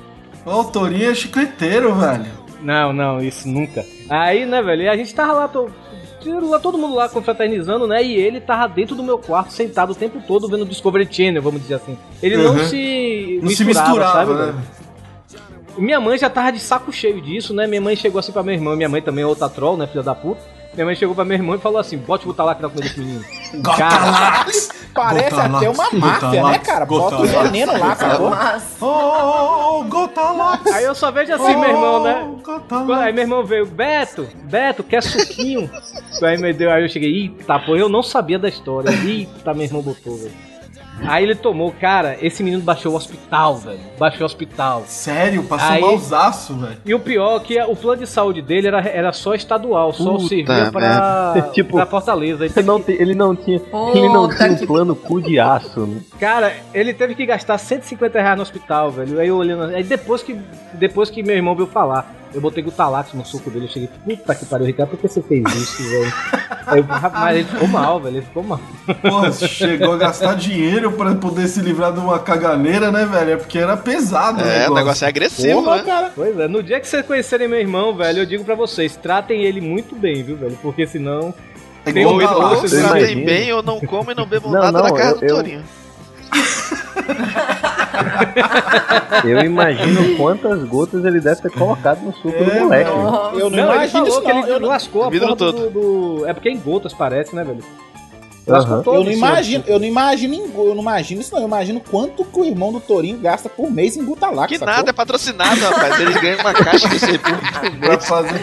Ó, O Torinho é chicleteiro, velho. Não, não, isso nunca. Aí, né, velho, e a gente tava lá, lá todo mundo lá confraternizando, né? E ele tava dentro do meu quarto, sentado o tempo todo vendo Discovery Channel, vamos dizer assim. Ele não Uhum. se Não se misturava, sabe, né? Minha mãe já tava de saco cheio disso, né? Minha mãe chegou assim pra minha irmã, minha mãe também é outra troll, né, filha da puta. Minha mãe chegou pra minha irmã e falou assim: bote o Butalac na comida desse menino. [laughs] Gotalax! Parece Gotalax, até uma máfia, né, Gotalax, cara? Bota o veneno lá, acabou. Oh, oh, oh, Gotalax! Aí eu só vejo assim, meu irmão, né? Oh, Gotalax. Aí meu irmão veio, Beto, Beto, quer suquinho? aí me deu, aí eu cheguei, eita, pô, eu não sabia da história. Eita, meu irmão botou, velho. Aí ele tomou, cara, esse menino baixou o hospital, velho. Baixou o hospital. Sério, passou Aí- malzaço, velho. E o pior é que o plano de saúde dele era, era só estadual, só Puta servia pra, [laughs] Tipo, pra Fortaleza. Ele não, tem- ele não tinha, ele não tinha um que- plano cu de aço, né? Cara, ele teve que gastar 150 reais no hospital, velho. Aí eu olhando. Aí depois que, depois que meu irmão veio falar, eu botei Gutalax no suco dele. Eu cheguei, puta que pariu, Ricardo, por que você fez isso, velho? Aí mas ele ficou mal, velho. Ele ficou mal. Porra, chegou a gastar dinheiro pra poder se livrar de uma caganeira, né, velho? É porque era pesado o É, o negócio. negócio é agressivo, Porra, né? cara. Pois é, no dia que vocês conhecerem meu irmão, velho, eu digo pra vocês, tratem ele muito bem, viu, velho? Porque senão. É Ou Você se imagina? tem bem, ou não como e não bebo Não, nada não, na casa eu- do Torinho. Eu imagino quantas gotas ele deve ter colocado no suco do É, moleque. Nossa. Eu não, Não, imagino isso, que não. ele Eu não, lascou a porra do, todo. do- É porque é em gotas, parece, né, velho? Todo eu não imagino, eu não imagino, em- eu não imagino isso, não. Eu imagino quanto que o irmão do Torinho gasta por mês em Gutalax. Que sacou? nada, é patrocinado, rapaz. Eles ganham uma caixa aí por Pra fazer...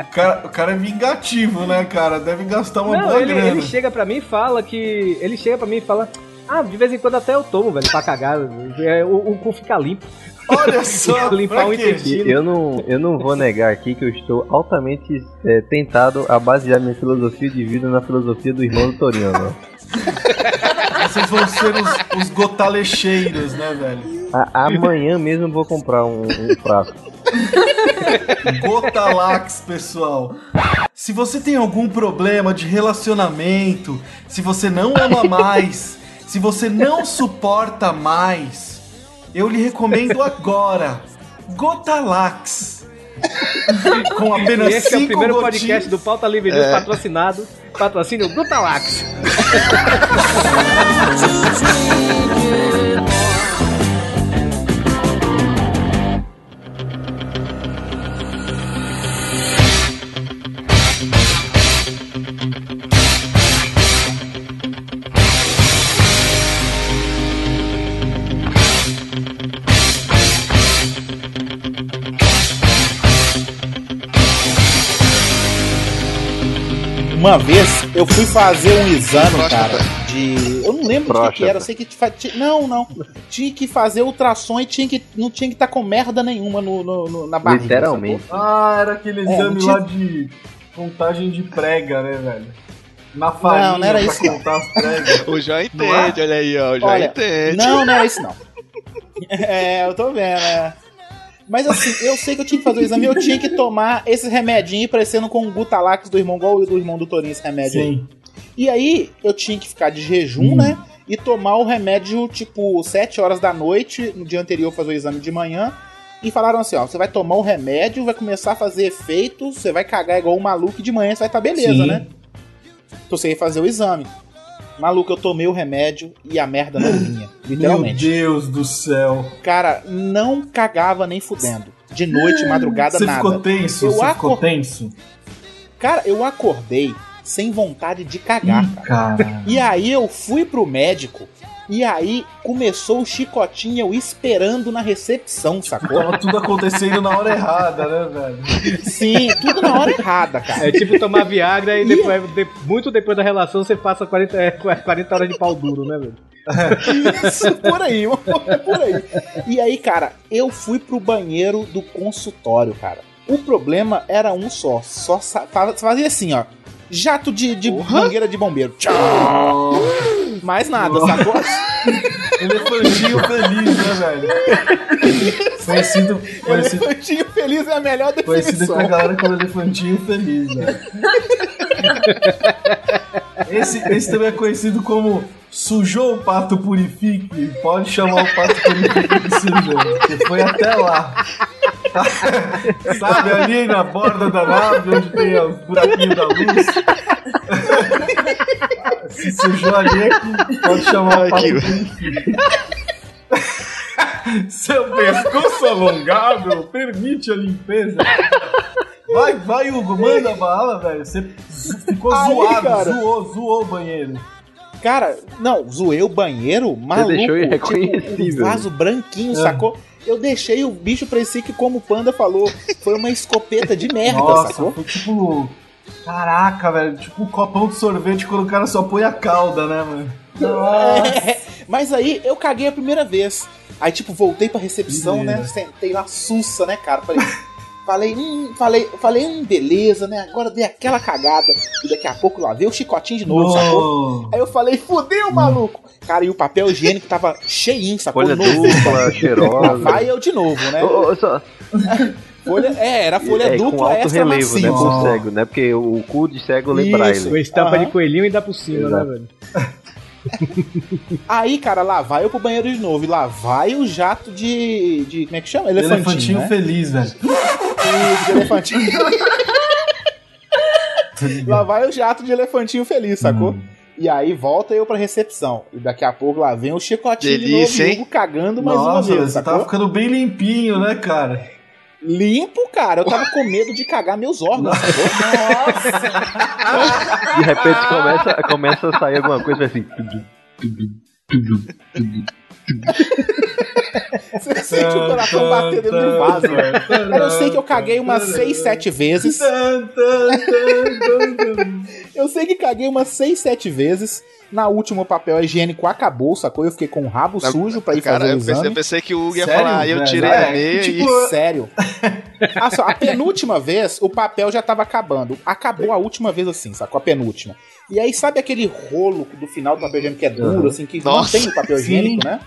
o, cara, o cara é vingativo, né, cara? Deve gastar uma Não, boa ele, grana. ele chega pra mim e fala que. Ele chega pra mim e fala. Ah, de vez em quando até eu tomo, velho, pra cagar. É, o, o cu fica limpo. Olha [laughs] só, Limpar o intestino. Eu não, eu não vou negar aqui que eu estou altamente é, tentado a basear minha filosofia de vida na filosofia do irmão do Torinho. Né? [laughs] Vocês vão ser os, os gotalecheiros, né, velho? A- amanhã mesmo eu vou comprar um, um frasco. [laughs] Gotalax, pessoal. Se você tem algum problema de relacionamento, se você não ama mais, se você não suporta mais, eu lhe recomendo agora Gotalax. Com apenas E esse é o cinco primeiro podcast do Pauta Livre News patrocinado. Patrocínio Brutalax. [laughs] Uma vez eu fui fazer um exame, Próstata. cara, de. Eu não lembro o que, que era, eu sei que. fa- Não, não. Tinha que fazer ultrassom e tinha que, não tinha que estar com merda nenhuma no, no- no- na barriga. Literalmente. Ah, era aquele É, exame não tinha- lá de contagem de prega, né, velho? Na farinha Não, não era pra isso, não. contar as pregas. [laughs] O João Não é? entende, olha aí, ó. O João Olha, entende. Não, não era isso não. [laughs] É, eu tô vendo, é. Mas assim, eu sei que eu tinha que fazer o exame eu tinha que tomar esse remedinho parecendo com o Gutalax do irmão, igual do irmão do Torinho, esse remédio aí. Sim. E aí eu tinha que ficar de jejum, né? E tomar o remédio, tipo, 7 horas da noite, no dia anterior fazer o exame de manhã. E falaram assim, ó, você vai tomar o remédio, vai começar a fazer efeito, você vai cagar igual um maluco e de manhã você vai estar beleza, Sim. né? Então você ia fazer o exame. Maluco, eu tomei o remédio e a merda não vinha. [laughs] Meu Literalmente. Deus do céu. Cara, não cagava nem fudendo. De noite, madrugada, Você nada. ficou tenso? Eu Você ficou acor- tenso? Cara, eu acordei sem vontade de cagar, Ih, cara. cara. E aí eu fui pro médico. E aí começou o chicotinho eu esperando na recepção, sacou? Tava tudo acontecendo na hora errada, né, velho? Sim, tudo na hora errada, cara. É tipo tomar Viagra e depois, de- muito depois da relação você passa 40, é, 40 horas de pau duro, né, velho? Isso, por aí, [laughs] por aí. E aí, cara, eu fui pro banheiro do consultório, cara. O problema era um só. Só fazia assim, ó. Jato de, de mangueira de bombeiro. Tchau. Mais nada, sacou? [laughs] Elefantinho feliz, né, velho? Conhecido, conhecido, Elefantinho feliz é a melhor conhecido definição. com a galera como elefantinho feliz, velho. [laughs] Esse, esse também é conhecido como sujou o pato purifique. Pode chamar o pato purifique de sujou, porque foi até lá. [laughs] Sabe, ali na borda da nave, onde tem os buraquinhos da luz. [laughs] Se sujou ali pode chamar o pato que- purifique. [laughs] Seu pescoço alongado permite a limpeza. Vai, vai, Hugo, manda bala, velho. Você ficou Aí, zoado, cara. zoou, zoou o banheiro. Cara, não, zoei o banheiro, maluco. deixou tipo, irreconhecível. um vaso branquinho, É. sacou? Eu deixei o bicho parecia que, como o Panda falou, foi uma escopeta de merda, Nossa, sacou? foi tipo. Caraca, velho. Tipo um copão de sorvete quando o cara só põe a calda, né, mano? Nossa. É, Mas aí eu caguei a primeira vez. Aí, tipo, voltei pra recepção, né? Sentei lá, sussa, né, cara? Falei, falei, hum, falei, falei, hum, beleza, né? Agora dei aquela cagada. E daqui a pouco lá veio o chicotinho de novo, sacou? Oh. Aí eu falei, fudeu, maluco! Cara, e o papel higiênico tava cheinho, sacou? Folha Novo. dupla, [laughs] cheirosa. Vai eu de novo, né? Ô, ô, só- Folha, é, era folha é, com dupla alto extra relevo, né? Pro cego, né? Porque o cu de cego lê Isso. braille. Com estampa Aham. de coelhinho e dá por cima, Exato. né, velho? [laughs] Aí, cara, lá vai eu pro banheiro de novo. E lá vai o jato de. de como é que chama? Elefantinho. Elefantinho né? feliz, velho. [laughs] Isso, de elefantinho. lá vai o jato de elefantinho feliz, sacou? Hum. E aí volta eu pra recepção. E daqui a pouco lá vem o chicotinho Delícia, de novo, cagando mais Nossa, uma vez, você sacou? tava ficando bem limpinho, né, cara? Limpo, cara. Eu tava com medo de cagar meus órgãos, sacou? De repente começa, começa a sair alguma coisa assim. [laughs] [laughs] Você sente o coração bater dentro do vaso, eu sei que eu caguei umas 6, 7 vezes. Eu sei que caguei umas 6, 7 vezes. Na última, o papel higiênico acabou, sacou? Eu fiquei com o rabo sujo pra ir Cara, fazer o exame. eu pensei que o Hugo ia Sério, falar, aí eu tirei É, a meia tipo, e. [laughs] Sério. Ah, só, a penúltima vez, o papel já tava acabando. Acabou a última vez assim, sacou? A penúltima. E aí, sabe aquele rolo do final do papel higiênico que é duro, assim, que Nossa, não tem o papel sim. higiênico, né?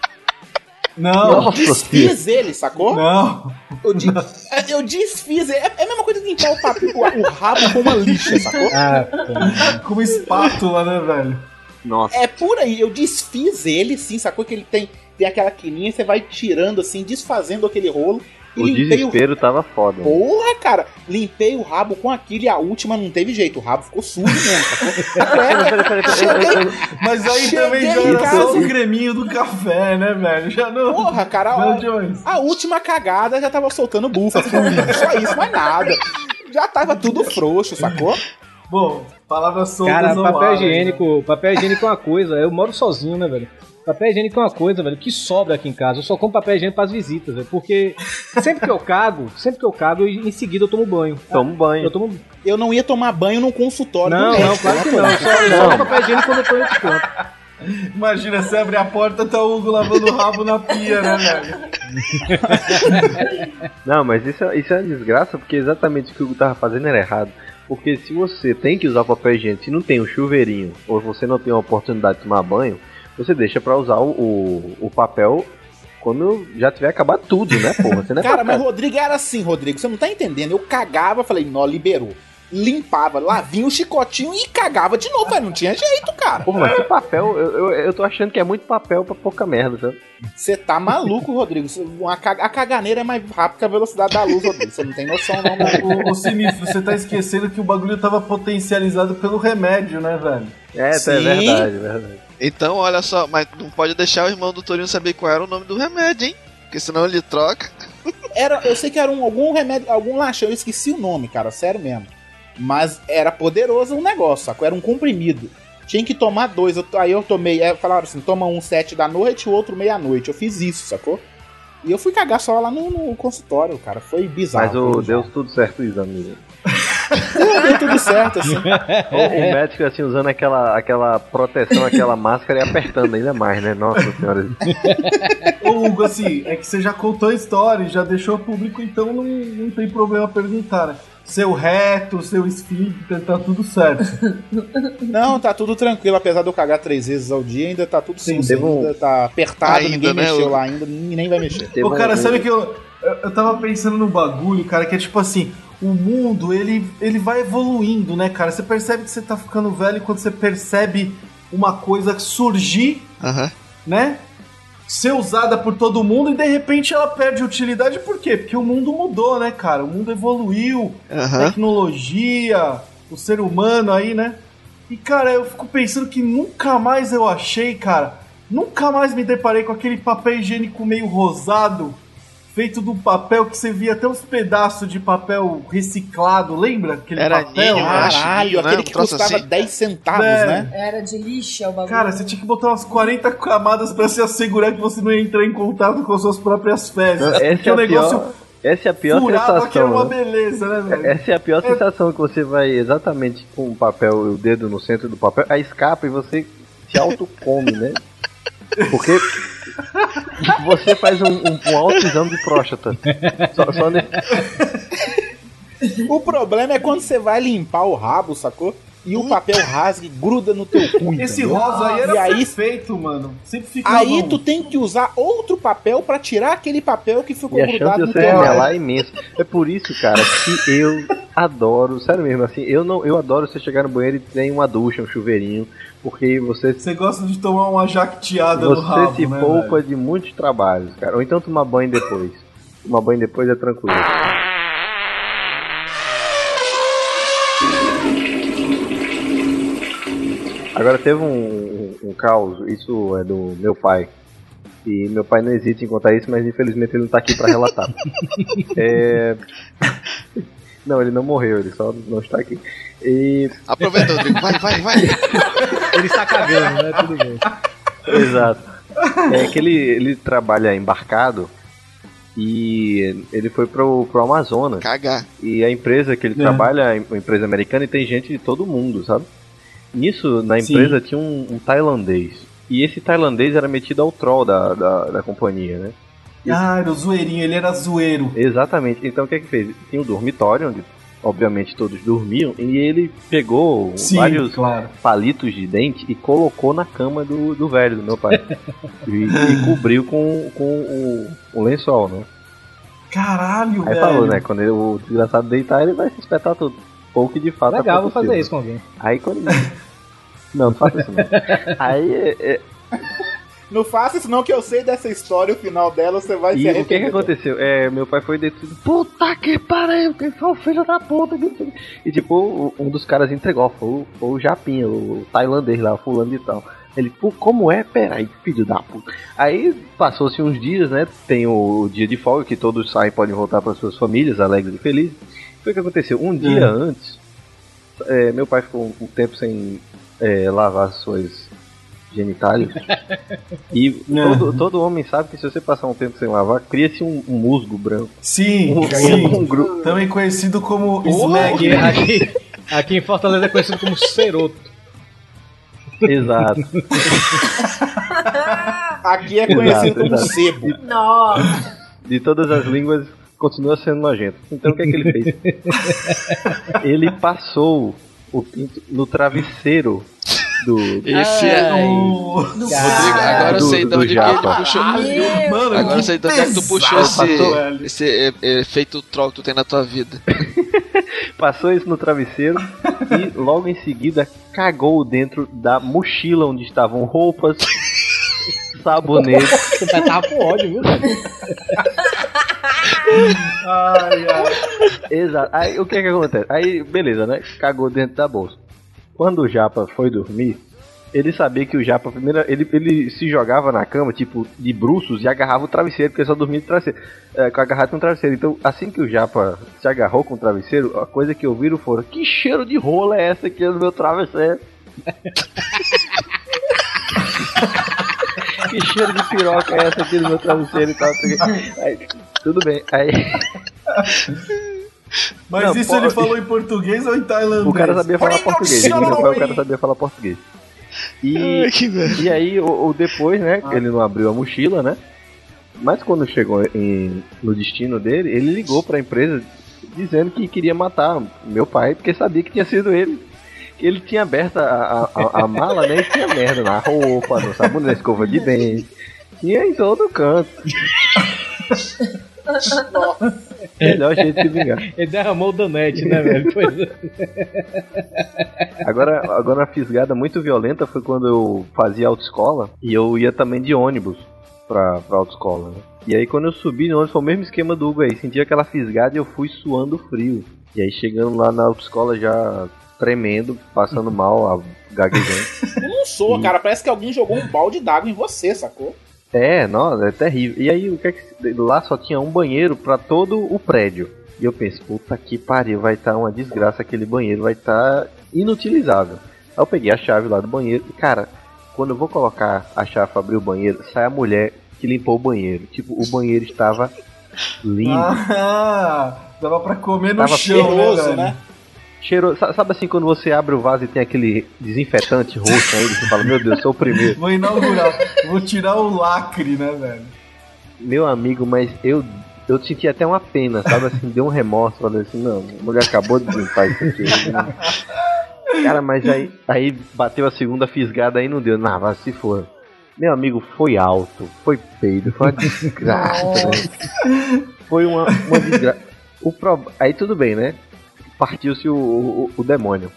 Não, Eu desfiz ele, sacou? não. Eu, de- eu desfiz ele. É é a mesma coisa que limpar o, papel, o, o rabo com uma lixa, sacou? Pô. Com uma espátula, né, velho? Nossa. É por aí, eu desfiz ele, sim, sacou? Que ele tem, tem aquela quininha, você vai tirando assim, desfazendo aquele rolo. O limpei o desespero tava foda. Porra, cara, limpei o rabo com aquilo e a última não teve jeito, o rabo ficou sujo mesmo, sacou? [laughs] Peraí, peraí, peraí, peraí, peraí. Mas aí Cheguei também já era só o creminho do café, né, velho? Já não. Porra, cara, Não, ó, a última cagada já tava soltando bufa, fluido, só isso, mais nada. Já tava tudo frouxo, sacou? Bom, palavras soltas Cara, papel ar, higiênico, papel higiênico é uma coisa. Eu moro sozinho, né, velho? Papel higiênico é uma coisa, velho, que sobra aqui em casa. Eu só compro papel higiênico pras visitas, velho. Porque sempre que eu cago, sempre que eu cago, eu- em seguida eu tomo banho. Toma um banho. Eu tomo. Eu não ia tomar banho num consultório Não, não, claro que não. Eu só, eu só papel higiênico quando eu tô em desconto. Imagina, você abre a porta, tá o Hugo lavando o rabo na pia, né, velho? [laughs] Não, mas isso, é- isso é uma desgraça, porque exatamente o que o Hugo tava fazendo era errado. Porque se você tem que usar papel higiênico, se não tem um chuveirinho, ou você não tem uma oportunidade de tomar banho, você deixa pra usar o, o, o papel quando já tiver acabado tudo, né, porra? Você não é [laughs] Cara, mas Rodrigo era assim, Rodrigo, você não tá entendendo. Eu cagava, falei, nó, liberou. Limpava, lá vinha o chicotinho e cagava de novo, mas não tinha jeito, cara. Porra, mas que papel, eu, eu, eu tô achando que é muito papel pra pouca merda, sabe? Você tá maluco, Rodrigo. Ca- A caganeira é mais rápida que a velocidade da luz, Rodrigo. Você não tem noção, não, o Sinistro, você tá esquecendo que o bagulho tava potencializado pelo remédio, né, velho? É, tá, é verdade, é verdade. Então, olha só, mas não pode deixar o irmão do Torinho saber qual era o nome do remédio, hein? Porque senão ele troca. Era, eu sei que era um, algum remédio, algum laxão, eu esqueci o nome, cara, sério mesmo. Mas era poderoso o negócio, sacou? Era um comprimido. Tinha que tomar dois. eu- aí eu tomei, é, falaram assim: toma um sete da noite e o outro meia-noite. Eu fiz isso, sacou? E eu fui cagar só lá no, no consultório, cara. Foi bizarro. Mas o, deu tudo certo o exame. Deu, tudo certo, assim. [laughs] O, o médico, assim, usando aquela, aquela proteção, aquela máscara e apertando ainda mais, né? Nossa senhora. [laughs] Ô, Hugo, assim, é que você já contou a história e já deixou público, então não, não tem problema perguntar, né? Seu reto, seu esfíncter, tá tudo certo. Não, tá tudo tranquilo. Apesar de eu cagar três vezes ao dia, ainda tá tudo sim. teve um- Ainda tá apertado, Ainda, ninguém né, mexeu lá ainda, ninguém nem vai mexer. Teve Ô, cara, um- sabe que eu, eu, eu tava pensando num bagulho, cara, que é tipo assim, o mundo, ele, ele vai evoluindo, né, cara? Você percebe que você tá ficando velho quando você percebe uma coisa surgir, Aham. né? Ser usada por todo mundo e de repente ela perde utilidade, por quê? Porque o mundo mudou, né, cara? O mundo evoluiu, Aham. tecnologia, o ser humano aí, né? E, cara, eu fico pensando que nunca mais eu achei, cara, nunca mais me deparei com aquele papel higiênico meio rosado, feito do papel que você via até uns pedaços de papel reciclado, lembra? Aquele Era papel? ninho, acho, Caralho, ninho, né? aquele Um que custava assim. 10 centavos, É. né? Era de lixa o bagulho. Cara, você tinha que botar umas 40 camadas pra se assegurar que você não ia entrar em contato com as suas próprias fezes. Essa Porque é, o a negócio pior, essa é a pior furava que era uma sensação. né? beleza, né, velho? Essa é a pior sensação que você vai exatamente com o papel, o dedo no centro do papel, aí escapa e você se autocome, né? [laughs] Porque [laughs] você faz um, um, um alto exame de próstata. Só, só ne- [laughs] O problema é quando você vai limpar o rabo, sacou? E o papel rasga e gruda no teu cu. Esse entendeu? rosa aí era E aí- perfeito, mano. Sempre fica Aí tu tem que usar outro papel pra tirar aquele papel que ficou E grudado no você teu remelar rabo. é imenso. É por isso, cara, que eu adoro, sério mesmo, assim, eu não, eu adoro você chegar no banheiro e tem uma ducha, um chuveirinho, porque você Você gosta de tomar uma jacteada no você rabo, se né, poupa velho? de muitos trabalhos, cara. Ou então tomar banho depois. Tomar banho depois é tranquilo. Agora teve um, um, um caos, isso é do meu pai. E meu pai não hesita em contar isso, mas infelizmente ele não tá aqui pra relatar. [laughs] é... Não, ele não morreu, ele só não está aqui. E Aproveita, Rodrigo. Vai, vai, vai. [laughs] Ele está cagando, né? Tudo bem. Exato. É que ele, ele trabalha embarcado e ele foi pro, pro Amazonas. Cagar. E a empresa que ele É. trabalha é uma empresa americana e tem gente de todo mundo, sabe? Nisso, na empresa tinha um, um tailandês. E esse tailandês era metido ao troll da, da, da companhia, né? Ah, era o zoeirinho, ele era zoeiro. Exatamente. Então o que é que fez? Tinha um dormitório onde, obviamente, todos dormiam. E ele pegou Sim, vários claro. palitos de dente e colocou na cama do, do velho, do meu pai. [laughs] e, e cobriu com, com o, o lençol, né? Caralho, Aí velho. falou, né? Quando ele- o desgraçado deitar, ele vai se espetar tudo. Pouco de fato Legal, vou aconteceu, fazer né? isso com alguém. Aí quando. [laughs] não, não faça isso não. Aí. é, é, Não faça isso não, que eu sei dessa história, o final dela, você vai e se o que que arrepender. aconteceu? É, meu pai foi detido. Puta que pariu, quem foi o filho da puta? que. E tipo, um dos caras entregou, foi o, foi o Japinha, o tailandês lá, o fulano de tal. Ele, pô, como é? Peraí, filho da puta. Aí passou-se uns dias, né? Tem o, dia de folga, que todos saem e podem voltar para suas famílias, alegres e felizes. Foi o que aconteceu? Um dia antes, é, meu pai ficou um tempo sem é, lavar suas genitálias. [laughs] e todo, todo homem sabe que se você passar um tempo sem lavar, cria-se um, um musgo branco. Sim, Um, sim. um gru- Também conhecido como Slag. aqui, aqui em Fortaleza é conhecido como ceroto. Exato. [laughs] Aqui é conhecido Exato, como exato. sebo. Nossa. De todas as línguas, continua sendo nojento. Então o que é que ele fez? [laughs] ele passou o pinto no travesseiro do. Esse é. O- Rodrigo, agora eu sei de onde que ele puxou. Mano, Agora eu sei de onde é que tu puxou esse, esse efeito troll que tu tem na tua vida. [laughs] Passou isso no travesseiro e logo em seguida cagou dentro da mochila onde estavam roupas, [laughs] sabonete. Você vai estar com ódio, viu? Ai, ai. Exato. Aí o que é que acontece? Aí, beleza, né? Cagou dentro da bolsa. Quando o Japa foi dormir, ele sabia que o Japa, primeiro, ele, ele se jogava na cama, tipo, de bruços e agarrava o travesseiro, porque ele só dormia de travesseiro, é, com agarrado com o travesseiro. Então, assim que o Japa se agarrou com o travesseiro, a coisa que ouviram foram: Que cheiro de rola é essa aqui no meu travesseiro? [laughs] que cheiro de piroca é essa aqui no meu travesseiro e tal? Aí, tudo bem. Aí. Mas Não, isso pô, ele falou em português ou em tailandês? O cara sabia falar português. O cara sabia falar português. E, e aí, o, o depois, né? Ele não abriu a mochila, né? Mas quando chegou em- no destino dele, ele ligou pra empresa dizendo que queria matar meu pai, porque sabia que tinha sido ele. Ele tinha aberto a, a, a- mala, né? E tinha merda na roupa, no sabonete, na escova de dente. Tinha em todo canto. Melhor jeito de se vingar. Ele derramou o donete, né, velho? Pois é. Agora, agora uma fisgada muito violenta foi quando eu fazia autoescola e eu ia também de ônibus pra, pra autoescola, né? E aí quando eu subi no ônibus foi o mesmo esquema do Hugo aí, senti aquela fisgada e eu fui suando frio. E aí chegando lá na autoescola já tremendo, passando [laughs] mal, a- gaguejando. Eu não sou, cara. Parece que alguém jogou um balde d'água em você, sacou? É, não, é terrível. E aí o que é que lá só tinha um banheiro pra todo o prédio. E eu penso, puta que pariu, vai estar uma desgraça aquele banheiro, vai estar inutilizável. Aí eu peguei a chave lá do banheiro e, cara, quando eu vou colocar a chave pra abrir o banheiro, sai a mulher que limpou o banheiro. Tipo, o banheiro estava [laughs] limpo. Ah, dava pra comer no Tava chão, né, né? Cheirou, sa- sabe assim quando você abre o vaso e tem aquele desinfetante roxo ainda, você fala, meu Deus, sou o primeiro. Vou inaugurar, vou tirar o lacre, né, velho? Meu amigo, mas eu eu senti até uma pena, sabe assim, deu um remorso, falei assim, não, a mulher acabou de limpar isso aqui. Cara, mas aí, aí bateu a segunda fisgada aí não deu, não, vai se for. Meu amigo, foi alto, foi peido, foi uma desgraça, né? Foi uma, uma desgraça. O pro... Aí tudo bem, né? Partiu-se o, o, o demônio.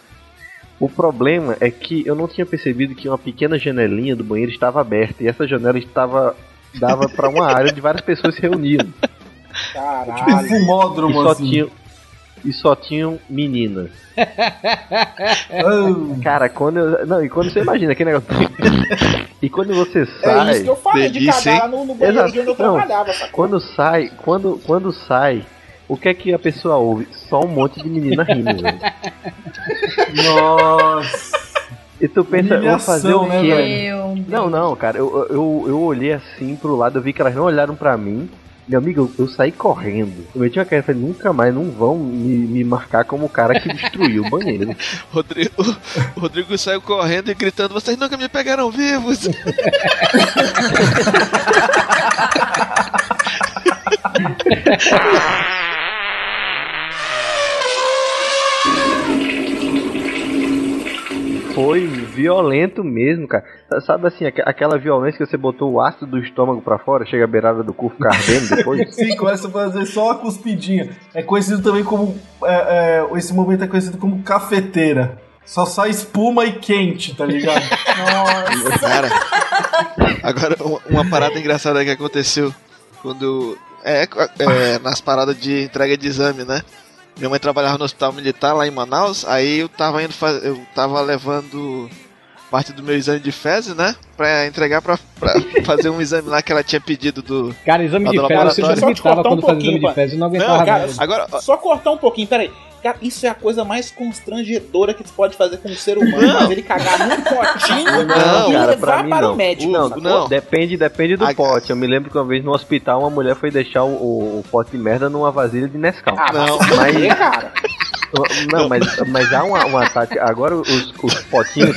O problema é que eu não tinha percebido que uma pequena janelinha do banheiro estava aberta e essa janela estava dava para uma área onde várias pessoas se reuniam. Tipo Caralho. E fumódromo, só assim. tinham e só tinham meninas. Ah, [laughs] Cara, quando eu, não, e quando você imagina aquele negócio E quando você É sai, isso que eu falei, de cagar no, no banheiro Exato. de onde eu Não. trabalhava. sacou? quando sai, quando quando sai, o que é que a pessoa ouve? Só um monte de menina rindo, [laughs] velho. nossa. E tu pensa, eu vou fazer o quê? né, Deus. Não, não, cara, eu, eu, eu olhei assim pro lado, eu vi que elas não olharam pra mim. Meu amigo, eu, eu saí correndo. Eu meti uma cara e falei, nunca mais, não vão me, me marcar como o cara que destruiu o banheiro. [laughs] Rodrigo, o Rodrigo saiu correndo e gritando: Vocês nunca me pegaram vivos! [laughs] Foi violento mesmo, cara. Sa- Sabe assim, aqu- aquela violência que você botou o ácido do estômago pra fora, chega à beirada do cu ficar ardendo depois? [laughs] Sim, começa a fazer só uma cuspidinha. É conhecido também como. é, é, esse momento é conhecido como cafeteira. Só sai espuma e quente, tá ligado? [laughs] Cara, agora uma, uma parada engraçada que aconteceu quando. É, é, nas paradas de entrega de exame, né? Minha mãe trabalhava no hospital militar lá em Manaus, aí eu tava indo faz... eu tava levando parte do meu exame de fezes, né? Pra entregar pra, pra [laughs] fazer um exame lá que ela tinha pedido do. Cara, exame de fezes, sempre Só te cortar um quando fazia exame pouquinho, de fezes, eu não aguentava Não, cara. Agora, Só cortar um pouquinho, peraí. Cara, isso é a coisa mais constrangedora que se pode fazer com um ser humano. Não. Fazer ele cagar num potinho Não, e cara, levar mim para não. o médico. Não, sacou? não. Depende, depende do A- pote. Eu me lembro que uma vez no hospital uma mulher foi deixar o, o- o pote de merda numa vasilha de Nescau. Ah, Não. mas, Mas- cara. Não, mas, mas há uma, uma tática. Agora os, os potinhos.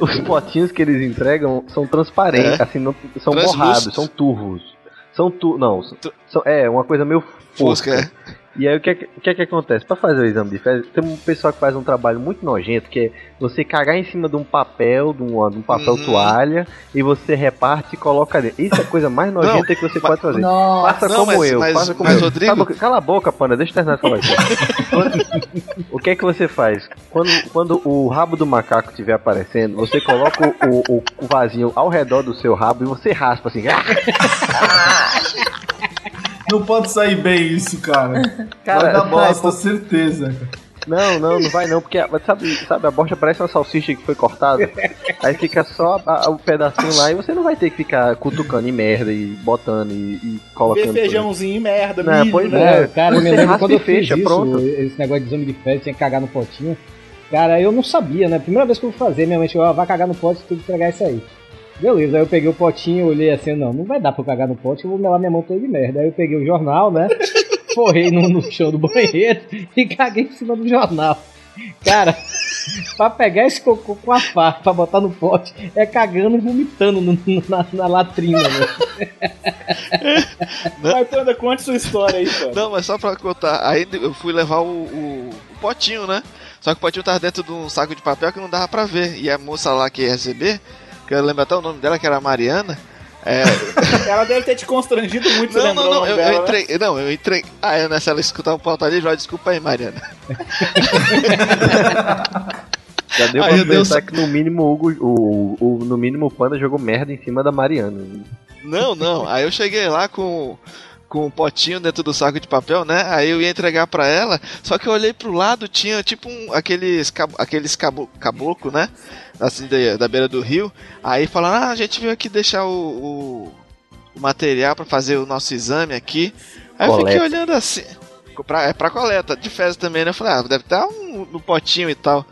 Os potinhos que eles entregam são transparentes, É. assim, não, são borrados, são turvos. São tu. Não, são- é uma coisa meio Fosca, fosca. é. E aí o que é que, o que, é que acontece? Pra fazer o exame de fezes, tem um pessoal que faz um trabalho muito nojento, que é você cagar em cima de um papel, de um, de um papel Uhum. toalha, e você reparte e coloca dentro. Isso é a coisa mais nojenta que você mas- pode fazer. Nossa. Faça Não, como mas- eu, mas- faça como mas, eu. Rodrigo- Cala a boca- Cala a boca, pana, deixa eu terminar de falar isso. [laughs] O que é que você faz? Quando, quando o rabo do macaco estiver aparecendo, você coloca o, o, o vasinho ao redor do seu rabo e você raspa assim. [laughs] [laughs] Não pode sair bem isso, cara. [laughs] Cara, Vai dar bosta, certeza. Não, não, não vai não, porque a- sabe, sabe a bosta parece uma salsicha que foi cortada. Aí fica só a- a- o pedacinho lá e você não vai ter que ficar cutucando em merda e botando e, e colocando. Ver feijãozinho, merda, Não, milho, pois né? É, cara, eu me Você lembro quando eu fiz isso, pronto. esse negócio de exame de fezes, tinha que cagar no potinho. Cara, eu não sabia, né? Primeira vez que eu fui fazer, minha mãe chegou, "Ah, vai cagar no pote, tem que entregar isso aí. Beleza, aí eu peguei o potinho, olhei assim, não, não vai dar pra eu cagar no pote, eu vou melar minha mão toda de merda. Aí eu peguei o jornal, né? [laughs] Forrei no, no chão do banheiro [laughs] e caguei em cima do jornal. Cara, pra pegar esse cocô com a faca, pra botar no pote, é cagando e vomitando no- no- na, na latrina, né? [laughs] Mas, Panda, conte sua história aí, Panda. Não, mas só pra contar, aí eu fui levar o, o- o potinho, né? Só que o potinho tava dentro de um saco de papel que não dava pra ver. E a moça lá que ia receber, que eu lembro até o nome dela, que era a Mariana. É, [laughs] Ela deve ter te constrangido muito, não, não, não, eu, dela, eu né? entrei. Não, eu entrei. Ah, é, nessa ela escutar o pauta ali, já desculpa aí, Mariana. [laughs] Já deu Aí pra eu pensar que no mínimo o, Hugo- o, o- no mínimo o Panda jogou merda em cima da Mariana. Não, não. Aí eu cheguei lá com, com um potinho dentro do saco de papel, né? Aí eu ia entregar pra ela, só que eu olhei pro lado, tinha tipo um, aqueles, cabo, aqueles cabo, caboclo, né? Assim, da, da beira do rio. Aí falaram, ah, a gente veio aqui deixar o, o, o material pra fazer o nosso exame aqui. Aí eu fiquei Coleta. olhando assim. Pra, é pra coleta, de fezes também, né? Eu falei, ah, deve estar um, no potinho e tal.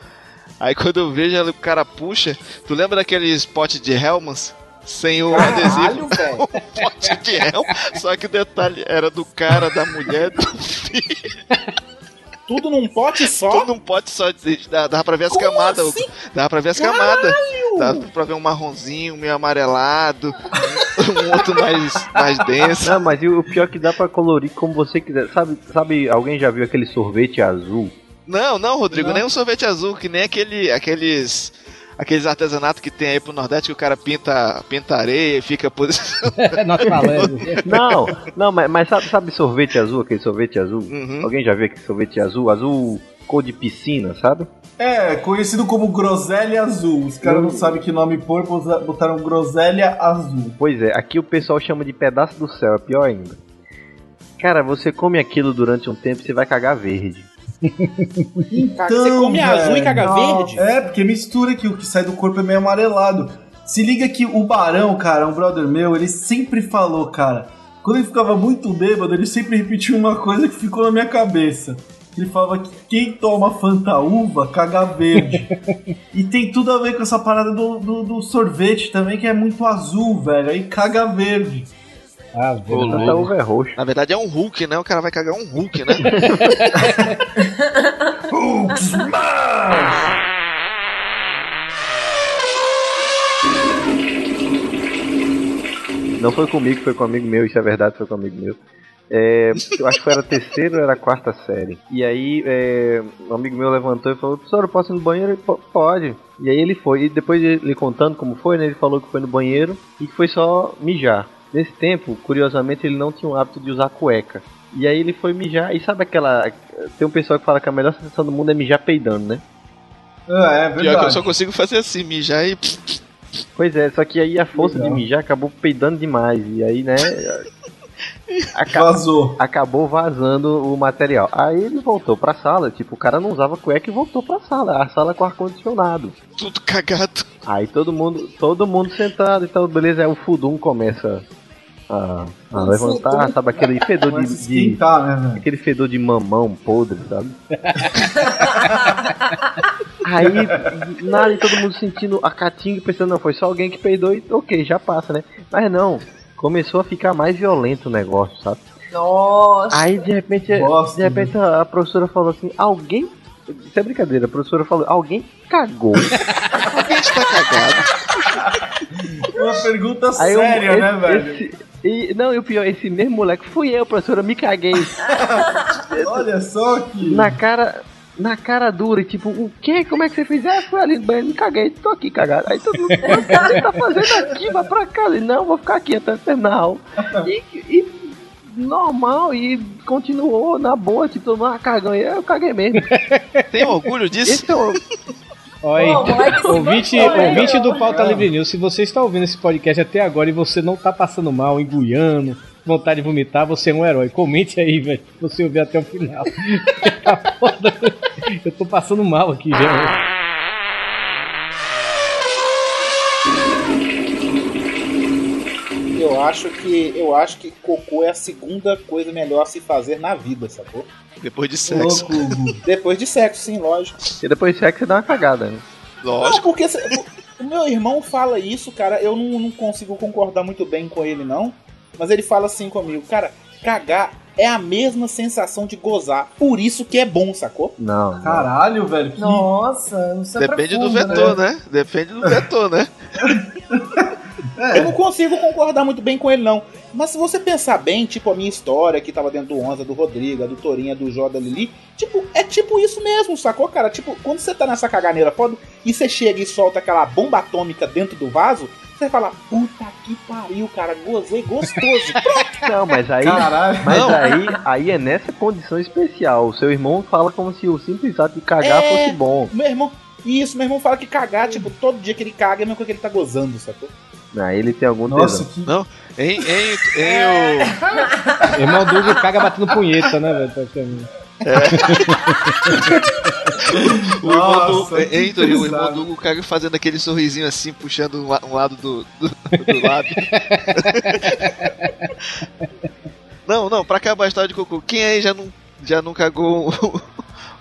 Aí quando eu vejo, o cara puxa. Tu lembra daqueles potes de Hellmans? Sem o adesivo? Caralho, velho. [laughs] pote de só que o detalhe era do cara, da mulher, do filho. Tudo num pote só? Tudo num pote só. Dá, dava pra ver as Como camadas. assim? Dava pra ver as camadas. Dava pra ver um marronzinho, meio amarelado, um, um outro mais, mais denso. Não, mas o pior é que dá pra colorir como você quiser. Sabe, sabe, alguém já viu aquele sorvete azul? Não, não, Rodrigo, Não. nem um sorvete azul, que nem aquele, aqueles. Aqueles artesanatos que tem aí pro Nordeste que o cara pinta, pinta areia e fica posicionado. [laughs] Nós falamos. Não, não, mas, mas sabe, sabe sorvete azul, aquele sorvete azul? Uhum. Alguém já viu aquele sorvete azul? Azul cor de piscina, sabe? É, conhecido como groselha azul. Os caras não sabem que nome pôr, bosa- botaram groselha azul. Pois é, aqui o pessoal chama de pedaço do céu, é pior ainda. Cara, você come aquilo durante um tempo e você vai cagar verde. Cara, você come azul e caga não, verde? É, porque mistura que o que sai do corpo é meio amarelado. Se liga que o Barão, cara, um brother meu, ele sempre falou, cara, quando ele ficava muito bêbado, ele sempre repetia uma coisa que ficou na minha cabeça. Ele falava que quem toma Fanta Uva caga verde. [laughs] e tem tudo a ver com essa parada do, do, do sorvete também, que é muito azul, velho. Aí caga verde. Ah. Essa uva é roxa. Na verdade é um Hulk, né? O cara vai cagar um Hulk, né? Não foi comigo, foi com um amigo meu, isso é verdade, foi com um amigo meu. É, eu acho que foi era a terceira ou era a quarta série. E aí, é, um amigo meu levantou e falou: Professor, eu posso ir no banheiro? Ele Pode. E aí ele foi. E depois ele contando como foi, né? Ele falou que foi no banheiro e que foi só mijar. Nesse tempo, curiosamente, ele não tinha o hábito de usar cueca. E aí ele foi mijar. E sabe aquela. Tem um pessoal que fala que a melhor sensação do mundo é mijar peidando, né? Ah, é Pior que eu verdade. só consigo fazer assim, mijar e. Pois é, só que aí a força Legal. de mijar acabou peidando demais. E aí, né? [laughs] aca- Vazou. acabou vazando o material. Aí ele voltou pra sala, tipo, o cara não usava cueca e voltou pra sala, a sala com ar-condicionado. Tudo cagado. Aí todo mundo, todo mundo sentado e tal, beleza, aí o Fudum começa a, a levantar, sabe, aquele fedor de, de- né, aquele fedor de mamão podre, sabe? [laughs] Aí, nada, e todo mundo sentindo a catinga, pensando, não, foi só alguém que peidou e ok, já passa, né? Mas não, começou a ficar mais violento o negócio, sabe? Nossa. Aí de repente, Bosta, de repente a, a professora falou assim, alguém. Isso é brincadeira, a professora falou, alguém cagou. [laughs] Alguém está cagado. Uma pergunta Aí eu- séria, esse- né, velho? esse- e, não, e o pior, esse mesmo moleque fui eu, professora, me caguei. [laughs] Olha só que. na cara. Na cara dura, e tipo, o quê? Como é que você fez? Ah, fui ali no banheiro, me caguei, tô aqui cagado. Aí todo mundo, o que você tá fazendo aqui? Vai pra casa. Ele, não, vou ficar aqui até a aula. E, e normal, e continuou na boa, tipo, ah, cagão. E eu caguei mesmo. Tem orgulho disso? Esse é o, Aí, se ouvinte, ouvinte do. Pauta Livre News, se você está ouvindo esse podcast até agora e você não tá passando mal, enguiando, vontade de vomitar, você é um herói. Comente aí, velho, se você ouvir até o final. [laughs] Tá. Eu tô passando mal aqui, já. Eu acho que eu acho que cocô é a segunda coisa melhor a se fazer na vida, sacou? Depois de sexo. Louco. Depois de sexo, sim, lógico. e depois de sexo você dá uma cagada, né? Não, Lógico. porque o meu irmão fala isso, cara, eu não, não consigo concordar muito bem com ele, não. Mas ele fala assim comigo, cara, cagar é a mesma sensação de gozar. Por isso que é bom, sacou? Não. não. Caralho, velho. Que... Nossa, isso é Depende do profundo, vetor, né? Depende do vetor, né? [laughs] Eu não consigo concordar muito bem com ele, não. Mas se você pensar bem, tipo a minha história que tava dentro do Onza, do Rodrigo, a do Torinha, do Jó, da Lili, tipo, é tipo isso mesmo, sacou, cara? Tipo, quando você tá nessa caganeira foda e você chega e solta aquela bomba atômica dentro do vaso, você fala, puta que pariu, cara, gozei gostoso. [laughs] Não, mas aí. Caralho. Mas Não. aí, aí é nessa condição especial. O seu irmão fala como se o simples ato de cagar É. fosse bom. meu irmão, isso, meu irmão fala que cagar, tipo, todo dia que ele caga é a mesma coisa que ele tá gozando, sacou? Aí ele tem algum Nossa, tesão. que. Em, em, em o. Irmão do Hugo caga batendo punheta, né, velho? praticamente. [laughs] O irmão Nossa, do. Hein, o irmão do Hugo caga fazendo aquele sorrisinho assim, puxando um, um lado do, do, do lábio. [laughs] não, não, pra acabar a história de cocô, quem aí já não, já não cagou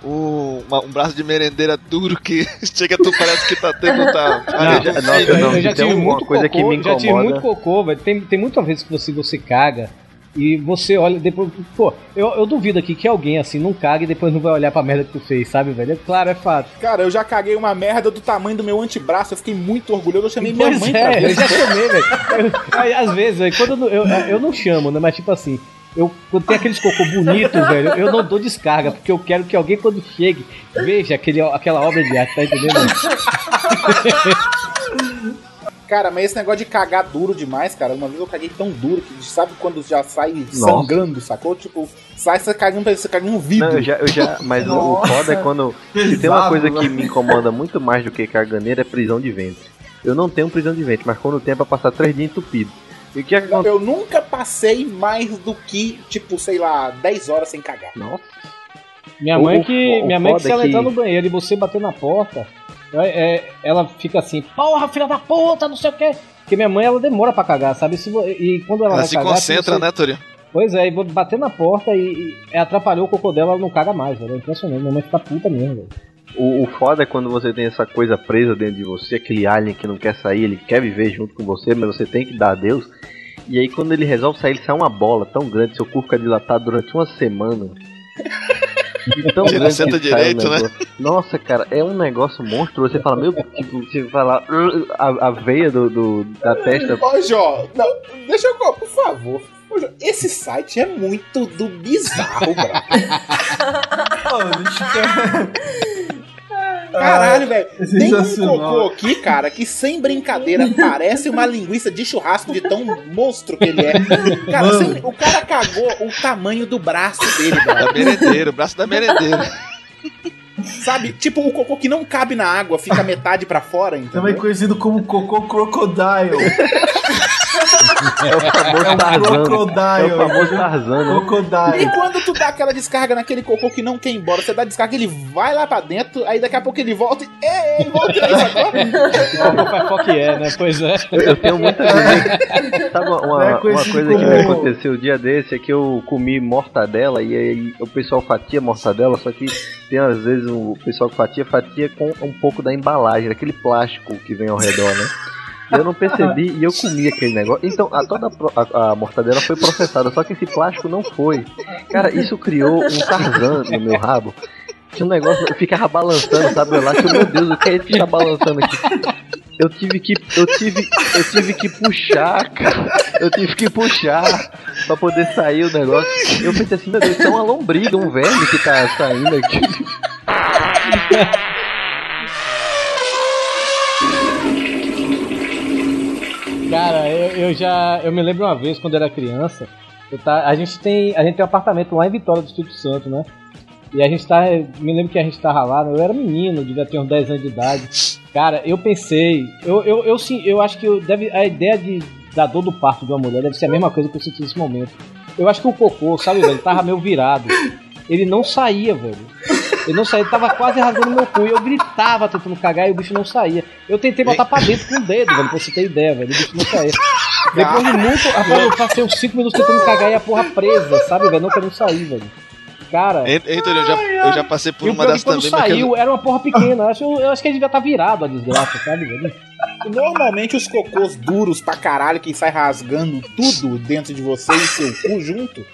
um, um, uma- um braço de merendeira duro que [laughs] chega, tu parece que tá tendo. Tá, Não, já- tá- nossa, eu, não, eu já tive muito coisa cocô, que me já tive incomoda- muito cocô, velho. Tem, tem muitas vezes que você, você caga E você olha depois. Pô, eu, eu duvido aqui que alguém assim não cague e depois não vai olhar pra merda que tu fez, sabe, velho? É claro, é fato. Cara, eu já caguei uma merda do tamanho do meu antebraço. Eu fiquei muito orgulhoso. Eu chamei minha Pois mãe pra é, eu ver. já chamei, velho. Eu- aí, Às vezes, velho, quando eu, não- eu, eu não chamo, né? Mas tipo assim, eu, quando tem aqueles cocô bonitos, [laughs] velho, eu não dou descarga, porque eu quero que alguém, quando chegue, veja aquele, aquela obra de arte, tá entendendo? [laughs] Cara, mas esse negócio de cagar duro demais, cara. Uma vez eu caguei tão duro que sabe quando já sai Nossa. sangrando, sacou? Tipo, sai você cagando, você caga um vidro. Não, eu já, eu já, mas o- o Nossa. foda é quando. Se tem uma coisa que né? me incomoda muito mais do que caganeira é prisão de ventre. Eu não tenho prisão de ventre, mas quando tem é pra passar três dias entupido. E o que é que acontece? Eu nunca passei mais do que, tipo, sei lá, 10 horas sem cagar. Nossa, Minha O- mãe o- que. o minha mãe que se ela é que- entrar no banheiro e você bater na porta, é, é, ela fica assim, porra, filha da puta, não sei o quê. Porque minha mãe ela demora pra cagar, sabe? Se e quando ela, Ela vai se cagar, concentra, você- né, Torinho? Pois é, e vou bater na porta e, e atrapalhou o cocô dela, ela não caga mais, velho. É impressionante, minha mãe fica puta mesmo, velho. O, o foda é quando você tem essa coisa presa dentro de você, aquele alien que não quer sair, ele quer viver junto com você, mas você tem que dar adeus. E aí quando ele resolve sair, ele sai uma bola tão grande, seu cu fica dilatado durante uma semana. E [laughs] tão senta direito, né? Nossa, cara, é um negócio monstruoso. Você fala, meu, tipo, você fala, "Uh", a, a veia do, do- da testa. Ô, Jó, não, deixa eu. Por favor. Esse site é muito do bizarro, eu- [laughs] Caralho, velho. é Tem um cocô aqui, cara, que sem brincadeira parece uma linguiça de churrasco de tão monstro que ele é. Cara, sem- o cara cagou o tamanho do braço dele, bro. Da merendeira, o braço da merendeira. Sabe? Tipo o cocô que não cabe na água, fica metade pra fora, Também entendeu? conhecido como Cocô Crocodile. [laughs] É o famoso É um Tarzan. É o famoso Tarzan. né? E quando tu dá aquela descarga naquele cocô que não quer ir embora, você dá descarga, ele vai lá pra dentro, aí daqui a pouco ele volta e. Ei, ei, volta aí, sacou? Cocô faz qual que é, né? Pois é. Eu, eu tenho muita coisa. Sabe uma, uma, É uma coisa que me aconteceu o dia desse é que eu comi mortadela e aí o pessoal fatia mortadela, só que tem às vezes o pessoal que fatia, fatia com um pouco da embalagem, aquele plástico que vem ao redor, né? Eu não percebi e eu comi aquele negócio. Então, a, toda a a, mortadela foi processada, só que esse plástico não foi. Cara, isso criou um Tarzan no meu rabo. Tinha um negócio, ficava balançando, sabe? Eu lá, que, meu Deus, o que é isso que tá balançando aqui? Eu tive que. Eu tive. Eu tive que puxar, cara. Eu tive que puxar pra poder sair o negócio. Eu pensei assim, meu Deus, isso é uma lombriga, um verme que tá saindo aqui. Cara, eu, eu já. Eu me lembro uma vez quando era criança. tá- a, gente tem, a gente tem um apartamento lá em Vitória do Espírito Santo, né? E a gente tá. Me lembro que a gente tava lá, né? eu era menino, devia ter uns 10 anos de idade. Cara, eu pensei. Eu, eu, eu, sim, eu acho que eu deve, a ideia de, da dor do parto de uma mulher deve ser a mesma coisa que eu senti nesse momento. Eu acho que o cocô, sabe, velho, tava meio virado. Ele não saía, velho. Ele não saía, ele tava quase rasgando meu cu. E eu gritava tentando cagar e o bicho não saía. Eu tentei botar pra dentro com o dedo, velho, pra você ter ideia, velho. O bicho não saía. Depois de muito. Rapaz, eu passei uns 5 minutos tentando cagar e a porra presa, sabe, velho? Não querendo sair, velho. Cara. Torinho, eu já, eu já passei por E uma é dessas que quando também, mas que saiu, era uma porra pequena. Eu acho, eu acho que ele devia estar virado a desgraça, sabe, velho? Normalmente os cocôs duros pra caralho que sai rasgando tudo dentro de você e seu cu junto,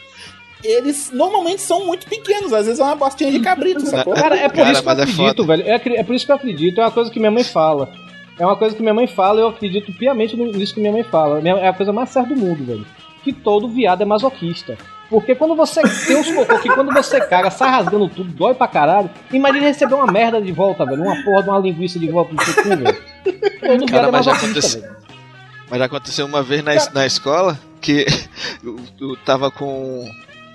eles normalmente são muito pequenos, às vezes é uma bostinha de cabrito, sacou? Cara, é por Cara, isso que eu é acredito, foda. velho. É, é por isso que eu acredito. É uma coisa que minha mãe fala. É uma coisa que minha mãe fala e eu acredito piamente no- nisso que minha mãe fala. É a coisa mais certa do mundo, velho. Que todo viado é masoquista. Porque quando você tem uns cocô que quando você caga, sai rasgando tudo, dói pra caralho. Imagina receber uma merda de volta, velho. Uma porra de uma linguiça de volta no seu cu, velho. Todo viado Cara, é mas já masoquista, aconteceu. velho. Mas já aconteceu uma vez na, na escola que eu, [laughs] eu tava com,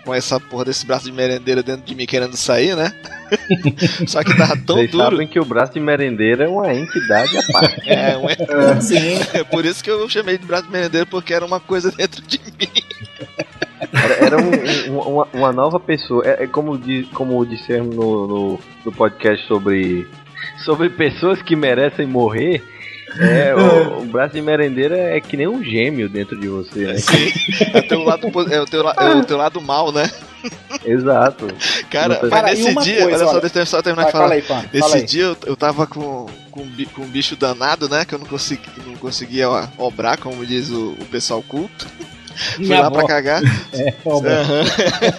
com essa porra desse braço de merendeira dentro de mim querendo sair, né? [laughs] Só que tava tão Vocês duro. sabem que o braço de merendeira é uma entidade à parte. [laughs] É, um- Sim. [laughs] é por isso que eu chamei de braço de merendeiro, porque era uma coisa dentro de mim. Era, era um- um- uma, uma nova pessoa. É, é como, di, como dissemos no, no, no podcast sobre, sobre pessoas que merecem morrer. É, o, o braço de merendeira é que nem um gêmeo dentro de você, né? Sim. É o teu lado, é o teu, la- é o teu lado mal, né? Exato. Cara, mas Cara, nesse dia, coisa, olha só, deixa eu só terminar de falar. fala aí. Nesse Fala aí. dia eu, eu tava com, com, um com um bicho danado, né? Que eu não, consegui, não conseguia ó, obrar, como diz o, o pessoal culto. Fui Minha lá avó. pra cagar. [laughs] É. Aham.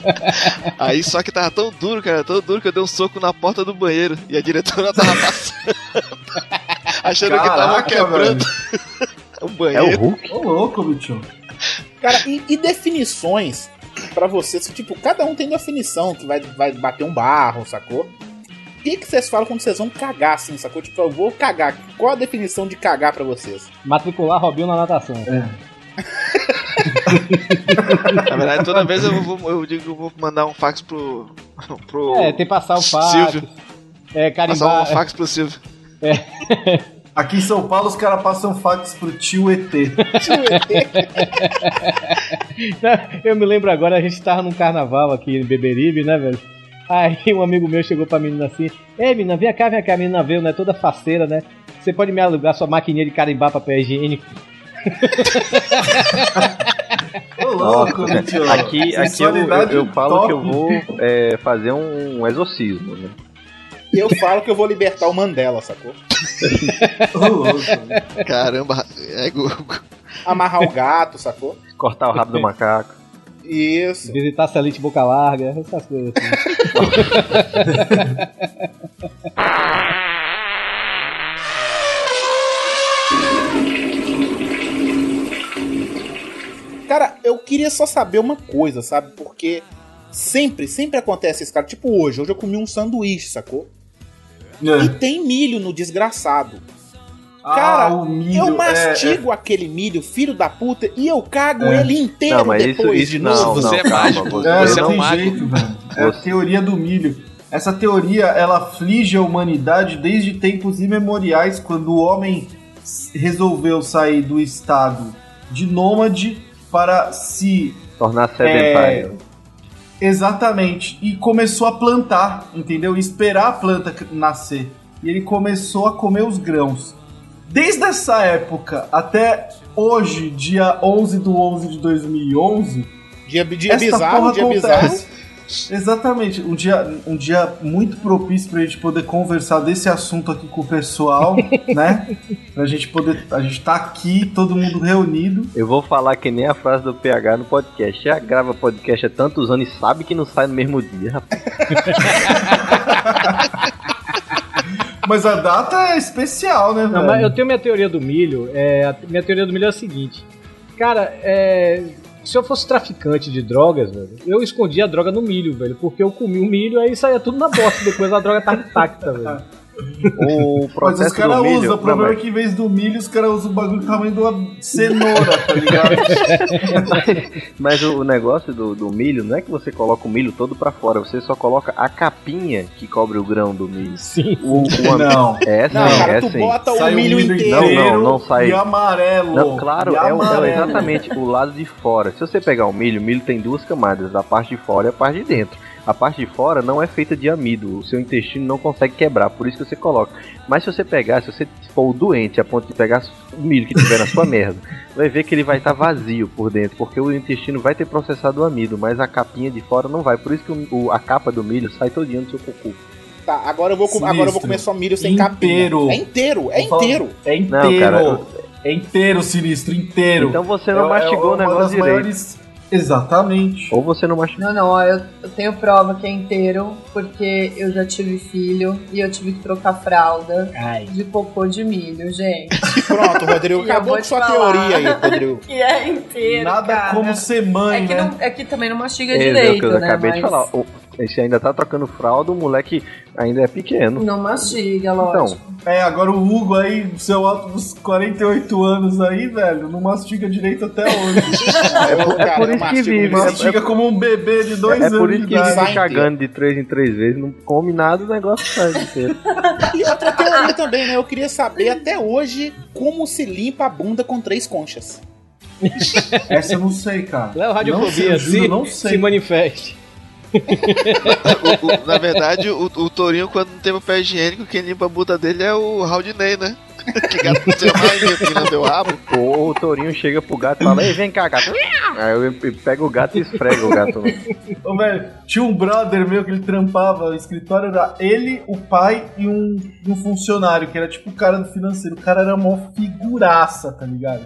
[laughs] Aí só que tava tão duro, cara, tão duro que eu dei um soco na porta do banheiro e a diretora tava passando. [laughs] Achando que tava Caraca, quebrando o [laughs] É o banheiro. Hulk? Ô, louco, bicho. Cara, e, e definições pra vocês? Tipo, cada um tem definição que vai, vai bater um barro, sacou? O que, que vocês falam quando vocês vão cagar, assim, sacou? Tipo, eu vou cagar. Qual a definição de cagar pra vocês? Matricular Robinho na natação. [laughs] Na verdade, toda vez eu, vou, eu digo que eu vou mandar um fax pro. pro É, tem que passar o fax. Silvio. É, Passar um carimbar. fax pro Silvio. Aqui em São Paulo os caras passam fax pro tio ET. Eu me lembro agora, a gente tava num carnaval aqui em Beberibe, né, velho? Aí um amigo meu chegou pra menina assim: Ei, menina, vem cá, vem cá. A menina veio, né? Toda faceira, né? Você pode me alugar sua maquininha de carimbar papel higiênico? Ô, louco. Aqui, aqui eu, eu, eu falo que eu top. vou é, fazer um exorcismo, né? E eu falo que eu vou libertar o Mandela, sacou? Louco. Caramba, é Google. Amarrar o gato, sacou? Cortar o rabo do macaco. Isso. Visitar Celite Boca Larga, essas coisas assim. Cara, eu queria só saber uma coisa, sabe? Porque sempre, sempre acontece isso, cara. Tipo hoje, hoje eu comi um sanduíche, sacou? E É. tem milho no desgraçado. Ah, Cara, o milho, eu é, mastigo aquele milho, filho da puta, e eu cago É. ele inteiro Não, mas isso, depois isso de não, novo. não, Você é calma, mágico, você É, Você não é um jeito, velho. É a teoria do milho. Essa teoria, ela aflige a humanidade desde tempos imemoriais, quando o homem resolveu sair do estado de nômade para se... Tornar sedentário. Exatamente. E começou a plantar, entendeu? Esperar a planta nascer. E ele começou a comer os grãos. Desde essa época até hoje, dia 11 do 11 de 2011, Dia, dia bizarro, dia acontece. bizarro. Exatamente, um dia, um dia muito propício pra gente poder conversar desse assunto aqui com o pessoal, [laughs] né? Pra gente poder. A gente tá aqui, todo mundo reunido. Eu vou falar que nem a frase do PH no podcast. Já grava podcast há tantos anos e sabe que não sai no mesmo dia, rapaz. [laughs] Mas a data é especial, né, Não, mas eu tenho minha teoria do milho. É, a minha teoria do milho é a seguinte. Cara, é, se eu fosse traficante de drogas, velho, eu escondia a droga no milho, velho. Porque eu comi o milho aí saía tudo na bosta. Depois a droga tava intacta, velho. [laughs] O [laughs] Mas os processo caras milho. usam, o não, problema mas- é que em vez do milho, os caras usam o bagulho do tamanho de uma cenoura, tá ligado? [laughs] Mas o, o negócio do, do milho não é que você coloca o milho todo pra fora, você só coloca a capinha que cobre o grão do milho. Sim. O, o am- Não. É sim, Não, cara, é tu sim. bota Sai o milho inteiro. Não, não, não sai. E amarelo. Não, claro, e é, o- é exatamente o lado de fora. Se você pegar o milho, o milho tem duas camadas, a parte de fora e a parte de dentro. A parte de fora não é feita de amido, o seu intestino não consegue quebrar, por isso que você coloca. Mas se você pegar, se você for o doente a ponto de pegar o milho que tiver na sua [laughs] merda, vai ver que ele vai estar vazio por dentro, porque o intestino vai ter processado o amido, mas a capinha de fora não vai. Por isso que o- o- a capa do milho sai todinho no seu cocô. Tá, agora eu vou, com- Sinistro. agora eu vou comer só milho sem Inteiro. capinha. É inteiro, é Vou falar- inteiro. É Não, inteiro. cara, É inteiro, sinistro, inteiro. Então você não É- mastigou é o negócio direito. maiores- Exatamente. Ou você não mastigou. Não, não, ó, eu, eu tenho prova que é inteiro, porque eu já tive filho e eu tive que trocar fralda Ai. de cocô de milho, gente. [laughs] Pronto, Rodrigo, acabou com sua falar. teoria aí, Rodrigo. [laughs] Que é inteiro. Nada cara. como ser mãe, É que, né? não, é que também não mastiga É, o direito, que eu né? acabei de mas falar. O- Esse ainda tá trocando fralda, o moleque ainda é pequeno. Não mastiga, Então, lógico. É, agora o Hugo aí, seu alto dos 48 anos aí, velho, não mastiga direito até hoje. [laughs] É por, é por isso que vive. milho. É, mastiga como um bebê de dois é anos por isso que idade. vive cagando de três em três vezes. Não come nada, o negócio sai inteiro. [laughs] E outra teoria também, né? Eu queria saber até hoje como se limpa a bunda com três conchas. Essa eu não sei, cara. Léo Não sei, Radiofobia, eu juro, se, não sei. se manifeste. [laughs] O- o- na verdade, o, o Tourinho, quando não tem papel higiênico, quem limpa a bunda dele é o Haldinei, né? [laughs] Que gato não tem mais limpinho no meu rabo. Ou o tourinho chega pro gato e fala: Ei, vem cá, gato. Aí eu eu pego o gato e esfrega o gato. [laughs] Ô, velho, tinha um brother meu que ele trampava, o escritório era ele, o pai e um, um funcionário, que era tipo o cara do financeiro. O cara era uma figuraça, tá ligado?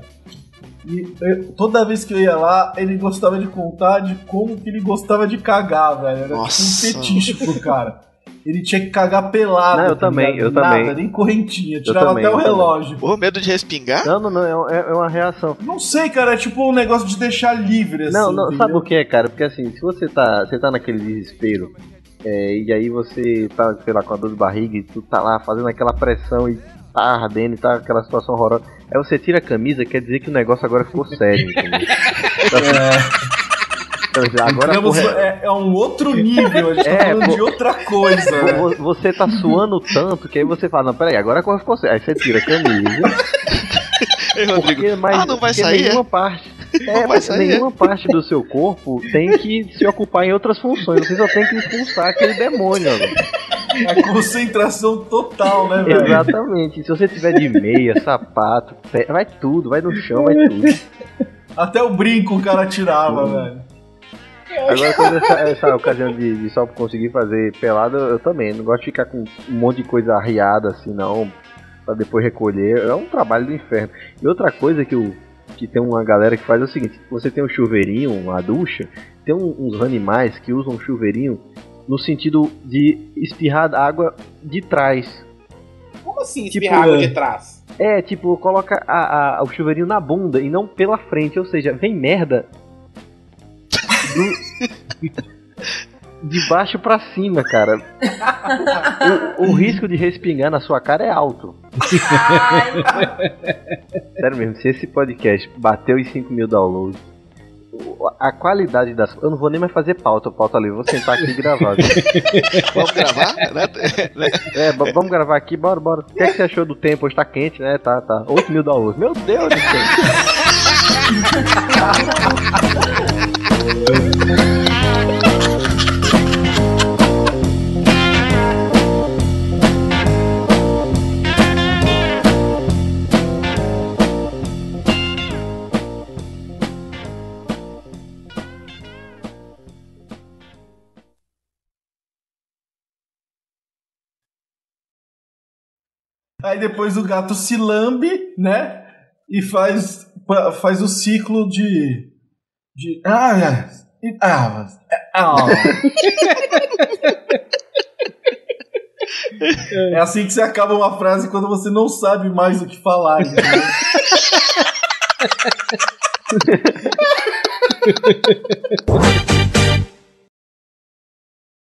E eu- toda vez que eu ia lá, ele gostava de contar de como que ele gostava de cagar, velho. Era Nossa. tipo um fetiche pro cara. Ele tinha que cagar pelado. Não, eu tá também, eu Nada, também. nem correntinha. Tirava também, até o também. relógio. Porra, medo de respingar? Não, não, não, é, é uma reação. Não sei, cara, é tipo um negócio de deixar livre, assim. Não, não, sabe entendeu? o que é, cara? Porque assim, se você tá, você tá naquele desespero, é, e aí você tá, sei lá, com a dor de barriga e tu tá lá fazendo aquela pressão e tá ardendo e tá aquela situação horrorosa. Aí você tira a camisa, quer dizer que o negócio agora ficou sério, entendeu? Assim, então, agora Digamos, porra- é, é um outro nível, a gente É, tá falando pô. de outra coisa. né? vo- você tá suando tanto que aí você fala, não, peraí, agora a coisa ficou séria. Aí você tira a camisa. Ei, Rodrigo. Porque, mas, ah, não vai sair? nenhuma é? parte. É, mas nenhuma parte do seu corpo tem que se ocupar em outras funções. Você só tem que expulsar aquele demônio. velho. A concentração total, né, velho? Exatamente. Se você tiver de meia, sapato, pé, vai tudo, vai no chão, vai tudo. Até o brinco o cara tirava, velho. Agora, quando essa, essa ocasião de, de só conseguir fazer pelado, eu, eu também. Não gosto de ficar com um monte de coisa arriada assim, não. Pra depois recolher. É um trabalho do inferno. E outra coisa que, eu, que tem uma galera que faz é o seguinte: você tem um chuveirinho, uma ducha, tem um- uns animais que usam chuveirinho no sentido de espirrar água de trás. Como assim Tipo, espirrar água é. de trás? É, tipo, coloca a- a- o chuveirinho na bunda e não pela frente, ou seja, vem merda [laughs] do- de baixo pra cima, cara. O, o risco de respingar na sua cara é alto. Sério mesmo, se esse podcast bateu em 5 mil downloads, a qualidade das. Eu não vou nem mais fazer pauta, pauta ali, eu vou sentar aqui e gravar. Vamos gravar? Né? É, b- vamos gravar aqui, bora, bora. O que, é que você achou do tempo? Hoje tá quente, né? Tá, tá. 8 mil downloads. Meu Deus do céu. [laughs] Aí depois o gato se lambe, né? E faz, faz o ciclo de. de ah, é, ah, é, ah. É assim que você acaba uma frase quando você não sabe mais o que falar. entendeu? [laughs]